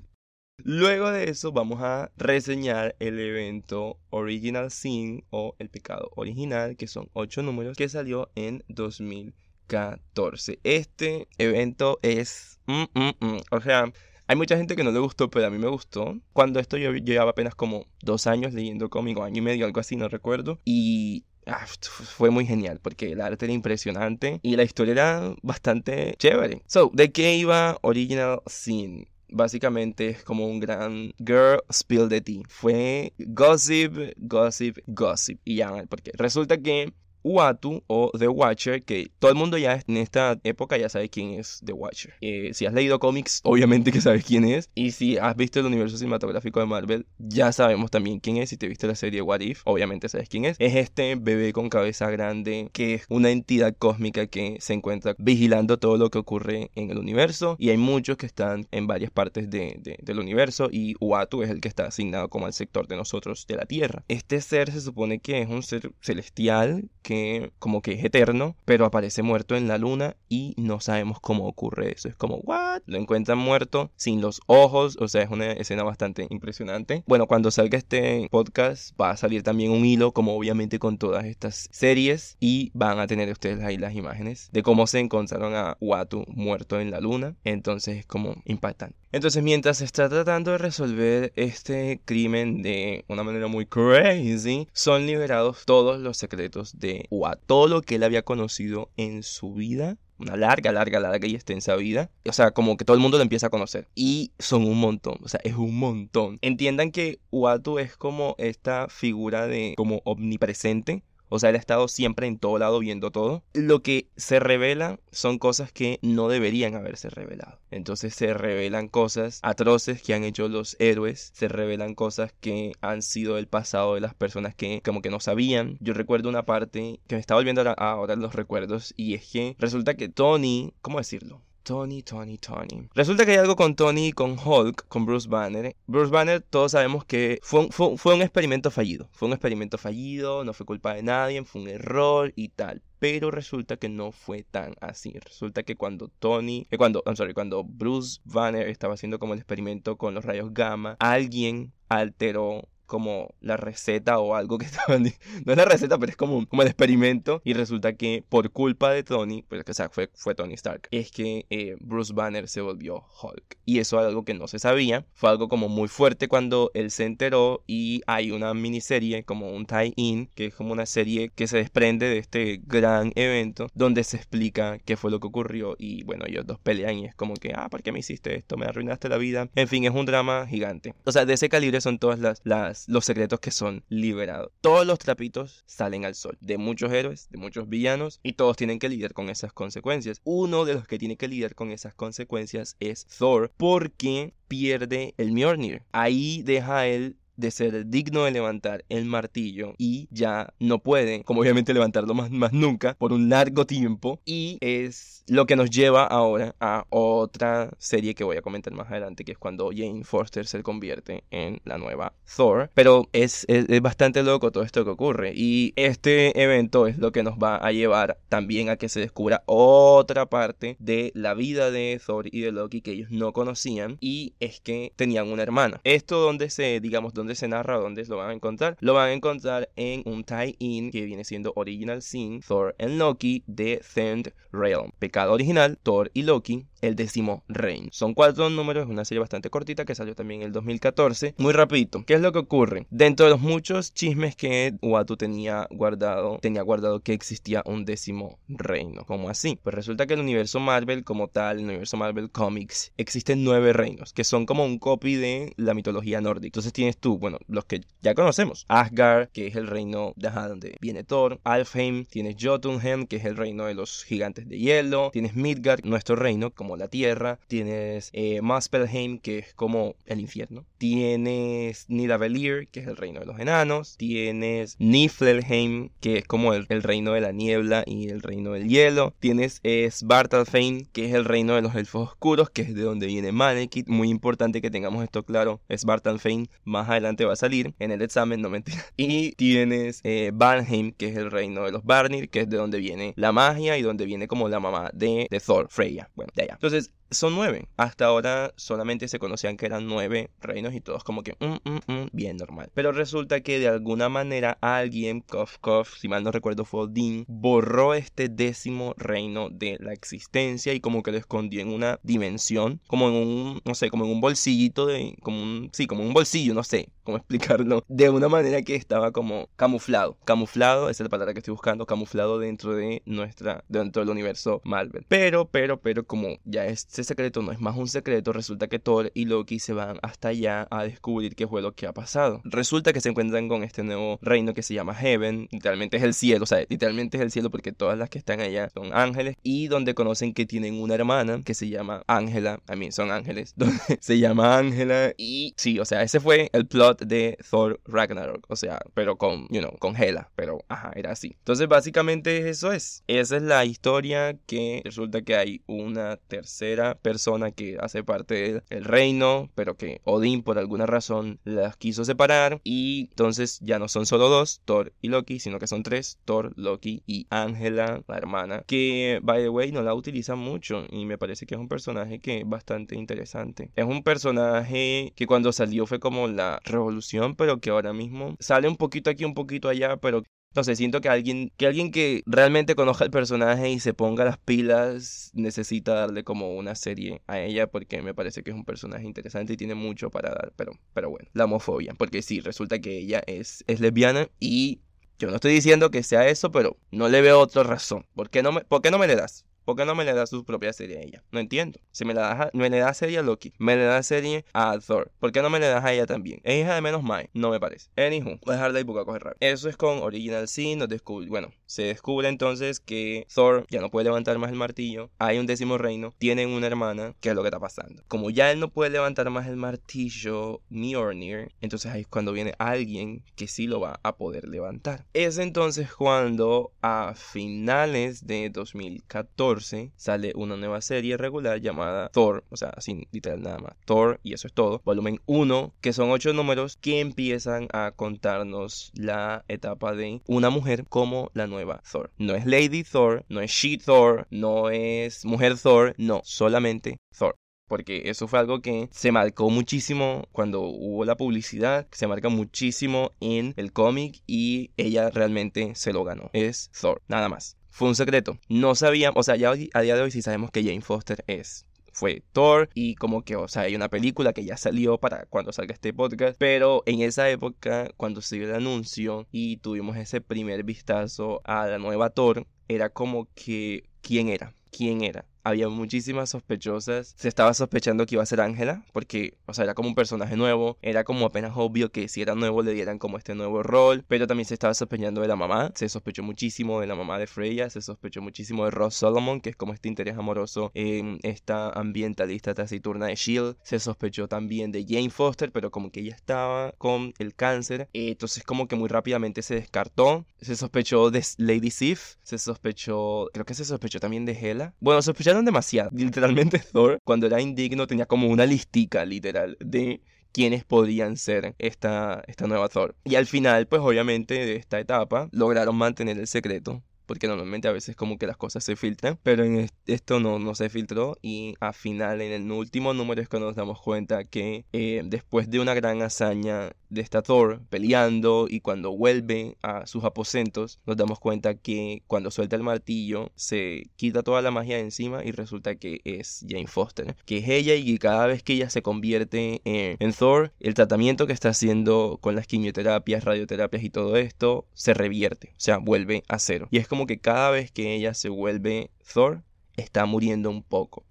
Luego de eso vamos a reseñar el evento Original Sin o El Pecado Original, que son 8 números, que salió en 2014. Este evento es... Mm, mm, mm, o sea, hay mucha gente que no le gustó, pero a mí me gustó. Cuando esto yo, llevaba apenas como dos años leyendo cómic, año y medio, algo así, no recuerdo. Y ah, fue muy genial porque el arte era impresionante y la historia era bastante chévere. So, ¿de qué iba Original Sin? Básicamente es como un gran girl spill de ti. Fue gossip, gossip, gossip. Y ya, porque resulta que Uatu o The Watcher, que todo el mundo ya en esta época ya sabe quién es The Watcher. Eh, si has leído cómics, obviamente que sabes quién es. Y si has visto el universo cinematográfico de Marvel, ya sabemos también quién es. Si te viste la serie What If, obviamente sabes quién es. Es este bebé con cabeza grande que es una entidad cósmica que se encuentra vigilando todo lo que ocurre en el universo. Y hay muchos que están en varias partes del universo. Y Uatu es el que está asignado como al sector de nosotros de la Tierra. Este ser se supone que es un ser celestial que como que es eterno, pero aparece muerto en la luna y no sabemos cómo ocurre eso. Es como, ¿what? Lo encuentran muerto, sin los ojos, o sea, es una escena bastante impresionante. Bueno, cuando salga este podcast va a salir también un hilo, como obviamente con todas estas series, y van a tener ustedes ahí las imágenes de cómo se encontraron a Watu muerto en la luna. Entonces es como impactante. Entonces, mientras se está tratando de resolver este crimen de una manera muy crazy, son liberados todos los secretos de Wat. Todo lo que él había conocido en su vida una larga, larga, larga y extensa vida. O sea, como que todo el mundo lo empieza a conocer. Y son un montón, o sea, es un montón. Entiendan que Uatu es como esta figura de como omnipresente. O sea, él ha estado siempre en todo lado viendo todo. Lo que se revela son cosas que no deberían haberse revelado. Entonces se revelan cosas atroces que han hecho los héroes. Se revelan cosas que han sido el pasado de las personas que como que no sabían. Yo recuerdo una parte que me está volviendo ahora los recuerdos. Y es que resulta que Tony, ¿cómo decirlo? Tony, Tony, Tony. Resulta que hay algo con Tony y con Hulk, con Bruce Banner. Bruce Banner, todos sabemos que fue un, fue, un experimento fallido. Fue un experimento fallido, no fue culpa de nadie, fue un error y tal. Pero resulta que no fue tan así. Resulta que cuando Tony, eh, cuando, I'm sorry, cuando Bruce Banner estaba haciendo como el experimento con los rayos gamma, alguien alteró como la receta o algo que estaban... No es la receta, pero es como, como el experimento. Y resulta que por culpa de Tony, pues o sea, fue, fue Tony Stark, es que eh, Bruce Banner se volvió Hulk. Y eso es algo que no se sabía. Fue algo como muy fuerte cuando él se enteró y hay una miniserie como un tie-in, que es como una serie que se desprende de este gran evento donde se explica qué fue lo que ocurrió y bueno, ellos dos pelean y es como que, ah, ¿por qué me hiciste esto? Me arruinaste la vida. En fin, es un drama gigante. O sea, de ese calibre son todas las, las los secretos que son liberados. Todos los trapitos salen al sol, de muchos héroes, de muchos villanos, y todos tienen que lidiar con esas consecuencias. Uno de los que tiene que lidiar con esas consecuencias es Thor, porque pierde el Mjolnir. Ahí deja él de ser digno de levantar el martillo y ya no puede, como obviamente levantarlo más, más nunca, por un largo tiempo. Y es lo que nos lleva ahora a otra serie que voy a comentar más adelante, que es cuando Jane Foster se convierte en la nueva Thor. Pero es, es, bastante loco todo esto que ocurre. Y este evento es lo que nos va a llevar también a que se descubra otra parte de la vida de Thor y de Loki que ellos no conocían. Y es que tenían una hermana. Esto donde se, digamos, se narra, donde lo van a encontrar, lo van a encontrar en un tie-in que viene siendo Original Sin Thor and Loki de Thend Realm. Pecado original, Thor y Loki el décimo reino. Son cuatro números, es una serie bastante cortita que salió también en el 2014. Muy rapidito, ¿qué es lo que ocurre? Dentro de los muchos chismes que Uatu tenía guardado, tenía guardado que existía un décimo reino. ¿Cómo así? Pues resulta que el universo Marvel como tal, el universo Marvel Comics, existen nueve reinos, que son como un copy de la mitología nórdica. Entonces tienes tú, bueno, los que ya conocemos, Asgard, que es el reino de donde viene Thor, Alfheim, tienes Jotunheim, que es el reino de los gigantes de hielo, tienes Midgard, nuestro reino, como la tierra, tienes eh, Muspelheim, que es como el infierno, tienes Nidavellir, que es el reino de los enanos, tienes Niflheim, que es como el, reino de la niebla y el reino del hielo, tienes eh, Svartalfheim, que es el reino de los elfos oscuros, que es de donde viene Malekith, muy importante que tengamos esto claro, Svartalfheim más adelante va a salir en el examen, no mentira, y tienes eh, Valheim, que es el reino de los Barnir, que es de donde viene la magia y donde viene como la mamá de, de Thor, Freya, bueno, de allá. Entonces, son nueve. Hasta ahora solamente se conocían que eran nueve reinos y todos como que mm, mm, mm, bien normal. Pero resulta que de alguna manera alguien, Kof Kof, si mal no recuerdo fue Odin, borró este décimo reino de la existencia y como que lo escondió en una dimensión, como en un, no sé, como en un bolsillito de, como un, sí, como un bolsillo, no sé cómo explicarlo, de una manera que estaba como camuflado. Camuflado, esa es la palabra que estoy buscando, camuflado dentro de nuestra, dentro del universo Marvel. Pero, pero, pero como ya este secreto no es más un secreto, resulta que Thor y Loki se van hasta allá a descubrir qué fue lo que ha pasado. Resulta que se encuentran con este nuevo reino que se llama Heaven, literalmente es el cielo, o sea, literalmente es el cielo porque todas las que están allá son ángeles y donde conocen que tienen una hermana que se llama Ángela, a mí son ángeles, donde se llama Ángela y sí, o sea, ese fue el plot de Thor Ragnarok, o sea, pero con, you know, con Hela, pero ajá, era así. Entonces, básicamente eso es. Esa es la historia que resulta que hay una tercera persona que hace parte del reino, pero que Odín por alguna razón las quiso separar y entonces ya no son solo dos, Thor y Loki, sino que son tres, Thor, Loki y Angela, la hermana, que by the way no la utilizan mucho y me parece que es un personaje que es bastante interesante. Es un personaje que cuando salió fue como la revolución, pero que ahora mismo sale un poquito aquí, un poquito allá, pero no sé, siento que alguien, que alguien que realmente conozca el personaje y se ponga las pilas necesita darle como una serie a ella porque me parece que es un personaje interesante y tiene mucho para dar, pero, pero bueno, la homofobia, porque sí, resulta que ella es, es lesbiana y yo no estoy diciendo que sea eso, pero no le veo otra razón. ¿Por qué no me, por qué no me le das? ¿Por qué no me le da su propia serie a ella? No entiendo. Si me, la da, me le da serie a Loki, me le da serie a Thor, ¿por qué no me le das a ella también? Es hija de menos Mai, no me parece. Anywho, voy a dejarla ahí porque a coger Eso es con Original Sin, bueno, se descubre entonces que Thor ya no puede levantar más el martillo, hay un décimo reino, tienen una hermana, ¿qué es lo que está pasando? Como ya él no puede levantar más el martillo, Mjolnir, entonces ahí es cuando viene alguien que sí lo va a poder levantar. Es entonces cuando a finales de 2014 sale una nueva serie regular llamada Thor, o sea, sin literal nada más, Thor y eso es todo, volumen 1, que son 8 números que empiezan a contarnos la etapa de una mujer como la nueva Thor. No es Lady Thor, no es She Thor, no es Mujer Thor, no, solamente Thor porque eso fue algo que se marcó muchísimo cuando hubo la publicidad, se marca muchísimo en el cómic y ella realmente se lo ganó. Es Thor, nada más fue un secreto. No sabíamos, o sea, ya a día de hoy sí sabemos que Jane Foster es fue Thor y como que, o sea, hay una película que ya salió para cuando salga este podcast, pero en esa época, cuando se dio el anuncio y tuvimos ese primer vistazo a la nueva Thor, era como que, ¿quién era? ¿Quién era? Había muchísimas sospechosas. Se estaba sospechando que iba a ser Ángela, porque, o sea, era como un personaje nuevo. Era como apenas obvio que si era nuevo le dieran como este nuevo rol. Pero también se estaba sospechando de la mamá. Se sospechó muchísimo de la mamá de Freya. Se sospechó muchísimo de Ross Solomon, que es como este interés amoroso en esta ambientalista taciturna de Shield. Se sospechó también de Jane Foster, pero como que ella estaba con el cáncer. Entonces, como que muy rápidamente se descartó. Se sospechó de Lady Sif. Se sospechó, creo que se sospechó también de Hela. Bueno, demasiado. Literalmente Thor, cuando era indigno, tenía como una listica, literal, de quiénes podrían ser esta, esta nueva Thor. Y al final, pues obviamente de esta etapa, lograron mantener el secreto porque normalmente a veces como que las cosas se filtran, pero en esto no, no se filtró y al final en el último número es cuando nos damos cuenta que eh, después de una gran hazaña de esta Thor peleando y cuando vuelve a sus aposentos nos damos cuenta que cuando suelta el martillo se quita toda la magia de encima y resulta que es Jane Foster, que es ella y cada vez que ella se convierte en, en Thor, el tratamiento que está haciendo con las quimioterapias, radioterapias y todo esto se revierte, o sea, vuelve a cero. Y es como que cada vez que ella se vuelve Thor, está muriendo un poco.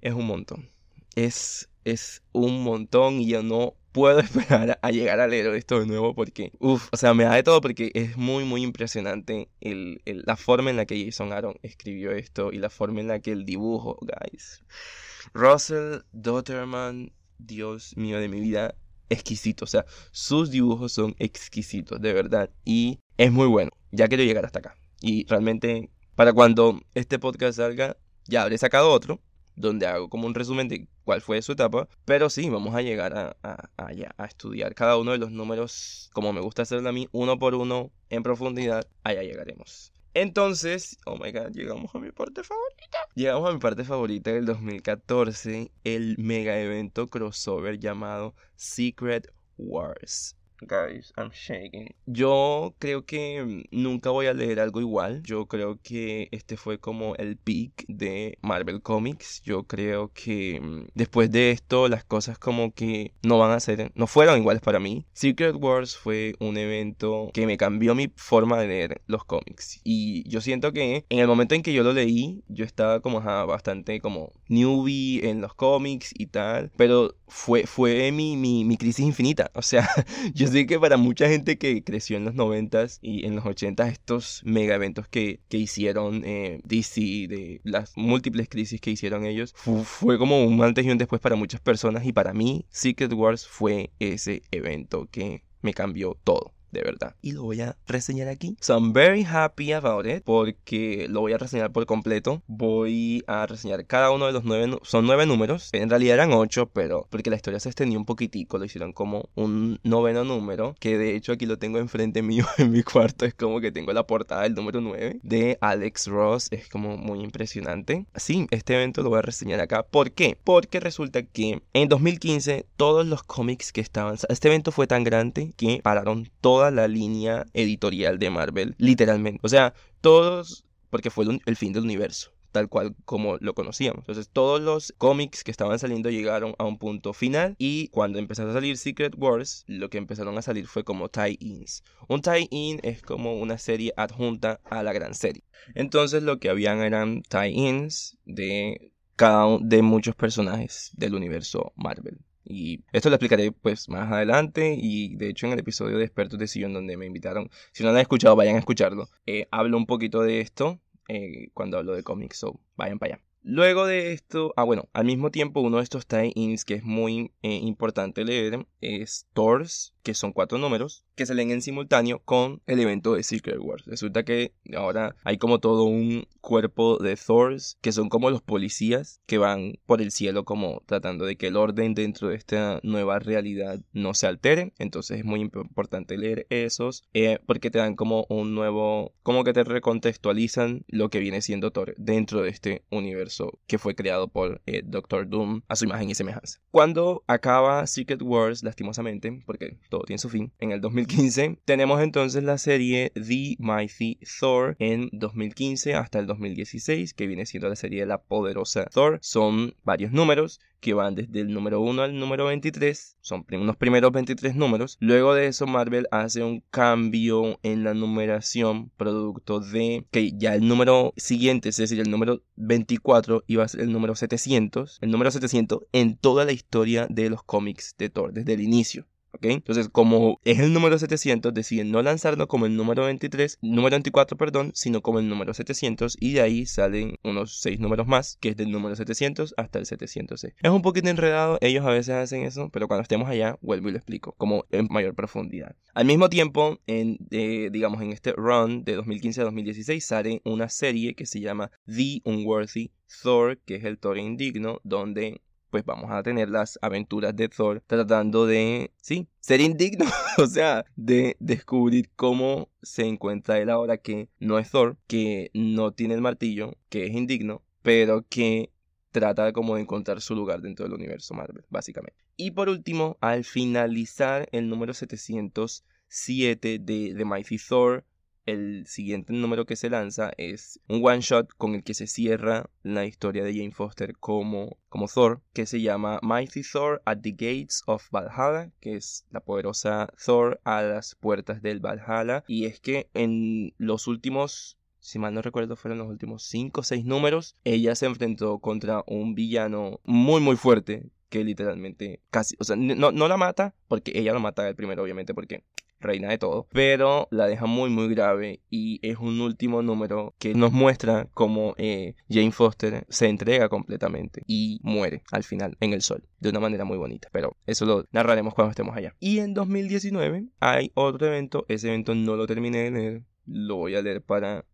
Es un montón. Es, es un montón y yo no puedo esperar a llegar a leer esto de nuevo porque, uff, o sea, me da de todo porque es muy, muy impresionante el, la forma en la que Jason Aaron escribió esto y la forma en la que el dibujo, guys. Russell Dotterman, Dios mío de mi vida, exquisito. O sea, sus dibujos son exquisitos, de verdad. Y es muy bueno. Ya quiero llegar hasta acá. Y realmente, para cuando este podcast salga, ya habré sacado otro, donde hago como un resumen de cuál fue su etapa. Pero sí, vamos a llegar a, a, estudiar cada uno de los números, como me gusta hacerlo a mí, uno por uno, en profundidad. Allá llegaremos. Entonces, oh my god, llegamos a mi parte favorita. Llegamos a mi parte favorita del 2014, el mega evento crossover llamado Secret Wars. Guys, I'm shaking. Yo creo que nunca voy a leer algo igual. Yo creo que este fue como el peak de Marvel Comics. Yo creo que mm, después de esto las cosas como que no van a ser, no fueron iguales para mí. Secret Wars fue un evento que me cambió mi forma de leer los cómics. Y yo siento que en el momento en que yo lo leí, yo estaba como bastante como newbie en los cómics y tal. Pero fue, fue mi, mi, mi crisis infinita. O sea, yo sé que para mucha gente que creció en los 90s y en los 80s, estos mega eventos que, que hicieron eh, DC, de las múltiples crisis que hicieron ellos, fue como un antes y un después para muchas personas. Y para mí, Secret Wars fue ese evento que me cambió todo de verdad. Y lo voy a reseñar aquí. So I'm very happy about it porque lo voy a reseñar por completo. Voy a reseñar cada uno de los nueve, son nueve números. En realidad eran ocho, pero porque la historia se extendió un poquitico, lo hicieron como un noveno número, que de hecho aquí lo tengo enfrente mío en mi cuarto. Es como que tengo la portada del número nueve de Alex Ross. Es como muy impresionante. Sí, este evento lo voy a reseñar acá. ¿Por qué? Porque resulta que en 2015 todos los cómics que estaban... Este evento fue tan grande que pararon todas la línea editorial de Marvel, literalmente. O sea, todos, porque fue el, fin del universo tal cual como lo conocíamos. Entonces todos los cómics que estaban saliendo llegaron a un punto final y cuando empezaron a salir Secret Wars, lo que empezaron a salir fue como tie-ins. Un tie-in es como una serie adjunta a la gran serie. Entonces lo que habían eran tie-ins de cada de muchos personajes del universo Marvel. Y esto lo explicaré pues más adelante y de hecho en el episodio de Expertos de Sillón donde me invitaron, si no lo han escuchado vayan a escucharlo, eh, hablo un poquito de esto eh, cuando hablo de cómics, so vayan para allá. Luego de esto, ah bueno, al mismo tiempo uno de estos tie-ins que es muy eh, importante leer es Thor's que son cuatro números, que se leen en simultáneo con el evento de Secret Wars. Resulta que ahora hay como todo un cuerpo de Thors, que son como los policías que van por el cielo como tratando de que el orden dentro de esta nueva realidad no se altere. Entonces es muy importante leer esos, eh, porque te dan como un nuevo, como que te recontextualizan lo que viene siendo Thor dentro de este universo que fue creado por eh, Doctor Doom a su imagen y semejanza. Cuando acaba Secret Wars, lastimosamente, porque tiene su fin. En el 2015 tenemos entonces la serie The Mighty Thor en 2015 hasta el 2016, que viene siendo la serie de la poderosa Thor. Son varios números que van desde el número 1 al número 23, son unos primeros 23 números. Luego de eso Marvel hace un cambio en la numeración producto de que ya el número siguiente, es decir, el número 24 iba a ser el número 700, el número 700 en toda la historia de los cómics de Thor desde el inicio. Entonces, como es el número 700, deciden no lanzarlo como el número 23, número 24, perdón, sino como el número 700 y de ahí salen unos 6 números más, que es del número 700 hasta el 706. Es un poquito enredado, ellos a veces hacen eso, pero cuando estemos allá, vuelvo y lo explico, como en mayor profundidad. Al mismo tiempo, en, eh, digamos, en este run de 2015 a 2016 sale una serie que se llama The Unworthy Thor, que es el Thor indigno, donde pues vamos a tener las aventuras de Thor tratando de, sí, ser indigno, o sea, de descubrir cómo se encuentra él ahora que no es Thor, que no tiene el martillo, que es indigno, pero que trata como de encontrar su lugar dentro del universo Marvel, básicamente. Y por último, al finalizar el número 707 de The Mighty Thor, el siguiente número que se lanza es un one shot con el que se cierra la historia de Jane Foster como, como Thor, que se llama Mighty Thor at the Gates of Valhalla, que es la poderosa Thor a las puertas del Valhalla. Y es que en los últimos si mal no recuerdo, fueron los últimos 5 o 6 números, ella se enfrentó contra un villano muy muy fuerte que literalmente casi, o sea, no, no la mata, porque ella lo mata el primero, obviamente, porque reina de todo, pero la deja muy muy grave y es un último número que nos muestra cómo eh, Jane Foster se entrega completamente y muere al final en el sol de una manera muy bonita, pero eso lo narraremos cuando estemos allá. Y en 2019 hay otro evento, ese evento no lo terminé de leer, lo voy a leer para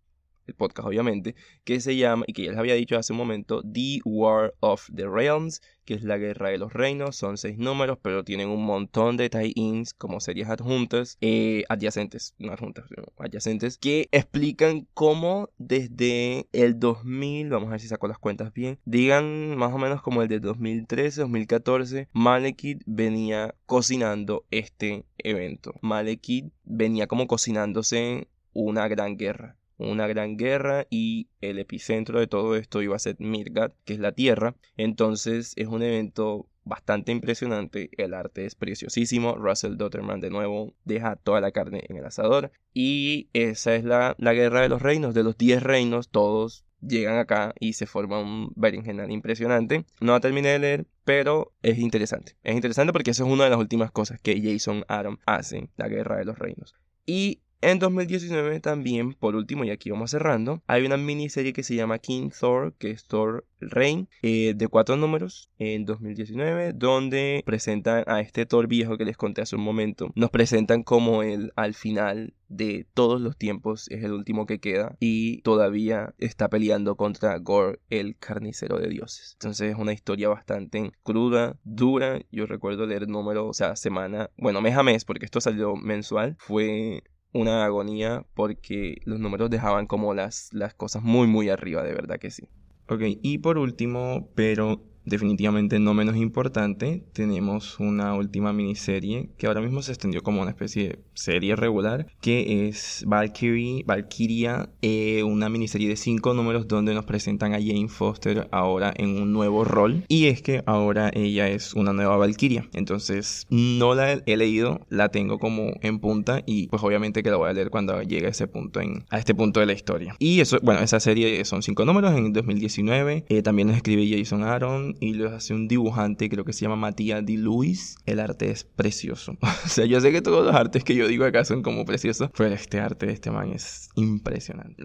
podcast obviamente, que se llama, y que ya les había dicho hace un momento, The War of the Realms, que es la guerra de los reinos, son seis números, pero tienen un montón de tie-ins como series adjuntas, eh, adyacentes, no adjuntas, adyacentes, que explican cómo desde el 2000, vamos a ver si saco las cuentas bien, digan más o menos como el de 2013, 2014, Malekith venía cocinando este evento. Malekith venía como cocinándose una gran guerra una gran guerra y el epicentro de todo esto iba a ser Mirgard, que es la Tierra. Entonces es un evento bastante impresionante, el arte es preciosísimo, Russell Dotterman de nuevo deja toda la carne en el asador y esa es la, la guerra de los reinos, de los 10 reinos, todos llegan acá y se forma un berenjenal impresionante. No la terminé de leer, pero es interesante. Es interesante porque eso es una de las últimas cosas que Jason Aaron hace, la guerra de los reinos. Y en 2019 también, por último, y aquí vamos cerrando, hay una miniserie que se llama King Thor, que es Thor Reign, eh, de cuatro números en 2019, donde presentan a este Thor viejo que les conté hace un momento. Nos presentan como él al final de todos los tiempos es el último que queda y todavía está peleando contra Gore, el carnicero de dioses. Entonces es una historia bastante cruda, dura. Yo recuerdo leer número, o sea, semana, bueno, mes a mes, porque esto salió mensual. Fue una agonía porque los números dejaban como las, las cosas muy muy arriba, de verdad que sí. Ok, y por último, pero definitivamente no menos importante, tenemos una última miniserie que ahora mismo se extendió como una especie de serie regular, que es Valkyrie, Valkyria, eh, una miniserie de cinco números donde nos presentan a Jane Foster ahora en un nuevo rol. Y es que ahora ella es una nueva Valkyria. Entonces no la he, leído, la tengo como en punta y pues obviamente que la voy a leer cuando llegue a ese punto en, a este punto de la historia. Y eso, bueno, esa serie son cinco números en 2019. Eh, también nos escribe Jason Aaron y los hace un dibujante, creo que se llama Matías Di Luis. El arte es precioso. o sea, yo sé que todos los artes que yo digo acá son como preciosos, pero este arte de este man es impresionante.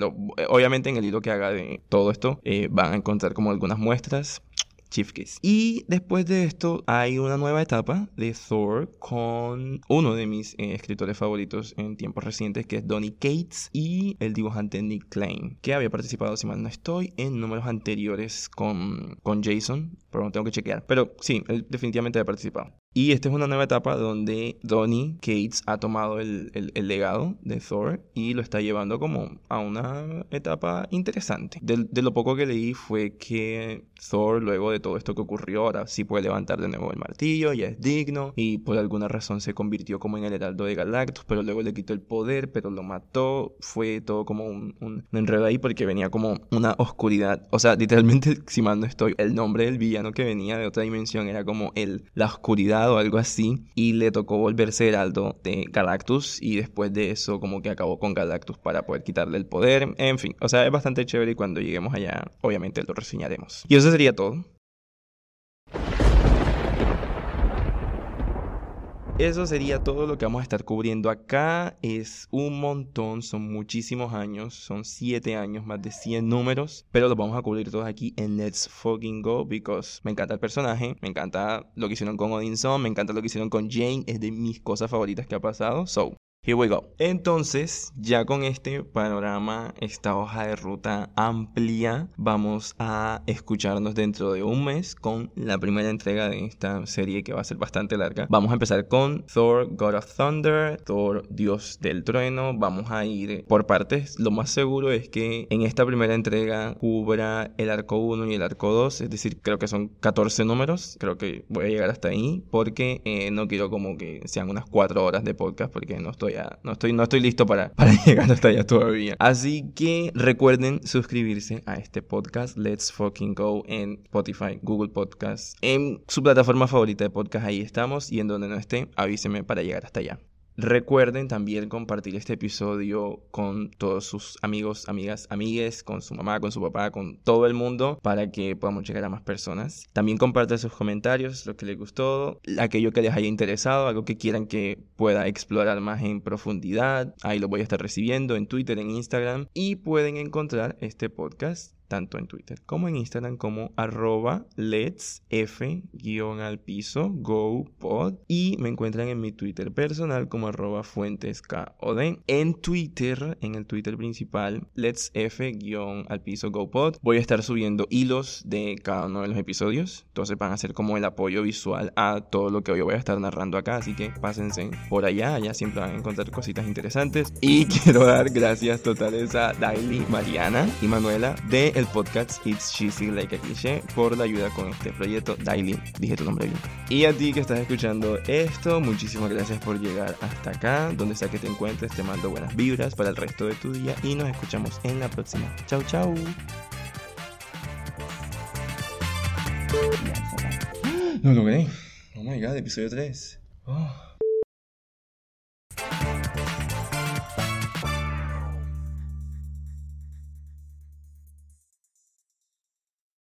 obviamente en el hilo que haga de todo esto eh, van a encontrar como algunas muestras Chief. Y después de esto hay una nueva etapa de Thor con uno de mis eh, escritores favoritos en tiempos recientes que es Donny Cates y el dibujante Nick Klein que había participado, si mal no estoy, en números anteriores con, con Jason, pero no tengo que chequear. Pero sí, él definitivamente había participado. Y esta es una nueva etapa donde Donny Cates ha tomado el, el, legado de Thor y lo está llevando como a una etapa interesante. De, de, lo poco que leí fue que Thor, luego de todo esto que ocurrió, ahora sí puede levantar de nuevo el martillo, ya es digno y por alguna razón se convirtió como en el heraldo de Galactus, pero luego le quitó el poder, pero lo mató. Fue todo como un, un, enredo ahí porque venía como una oscuridad. O sea, literalmente, si mal no estoy, el nombre del villano que venía de otra dimensión era como el, la oscuridad o algo así y le tocó volverse heraldo de Galactus y después de eso como que acabó con Galactus para poder quitarle el poder. En fin, o sea, es bastante chévere y cuando lleguemos allá obviamente lo reseñaremos. Y eso sería todo. Eso sería todo lo que vamos a estar cubriendo acá. Es un montón, son muchísimos años, son 7 años, más de 100 números, pero los vamos a cubrir todos aquí en Let's Fucking Go because me encanta el personaje, me encanta lo que hicieron con Odinson, me encanta lo que hicieron con Jane, es de mis cosas favoritas que ha pasado. So, Here we go. Entonces, ya con este panorama, esta hoja de ruta amplia, vamos a escucharnos dentro de un mes con la primera entrega de esta serie que va a ser bastante larga. Vamos a empezar con Thor, God of Thunder, Thor, Dios del Trueno. Vamos a ir por partes. Lo más seguro es que en esta primera entrega cubra el arco 1 y el arco 2, es decir, creo que son 14 números. Creo que voy a llegar hasta ahí porque eh, no quiero como que sean unas 4 horas de podcast porque no estoy no estoy, no estoy listo para, para llegar hasta allá todavía. Así que recuerden suscribirse a este podcast Let's Fucking Go en Spotify, Google Podcasts, en su plataforma favorita de podcast. Ahí estamos y en donde no esté, avíseme para llegar hasta allá. Recuerden también compartir este episodio con todos sus amigos, amigas, amigues, con su mamá, con su papá, con todo el mundo para que podamos llegar a más personas. También compartan sus comentarios, lo que les gustó, aquello que les haya interesado, algo que quieran que pueda explorar más en profundidad. Ahí lo voy a estar recibiendo en Twitter, en Instagram y pueden encontrar este podcast tanto en Twitter como en Instagram como arroba let's f guion al piso go y me encuentran en mi Twitter personal como arroba fuentes. En Twitter, en el Twitter principal, let's f guion voy a estar subiendo hilos de cada uno de los episodios. Entonces van a ser como el apoyo visual a todo lo que hoy voy a estar narrando acá. Así que pásense por allá, allá siempre van a encontrar cositas interesantes. Y quiero dar gracias totales a Daily, Mariana y Manuela de el podcast It's Cheesy Like a Cliché por la ayuda con este proyecto. Daily, dije tu nombre bien. Y a ti que estás escuchando esto, muchísimas gracias por llegar hasta acá. Donde sea que te encuentres, te mando buenas vibras para el resto de tu día y nos escuchamos en la próxima. Chau, chau. No lo logré. Oh my god, episodio 3.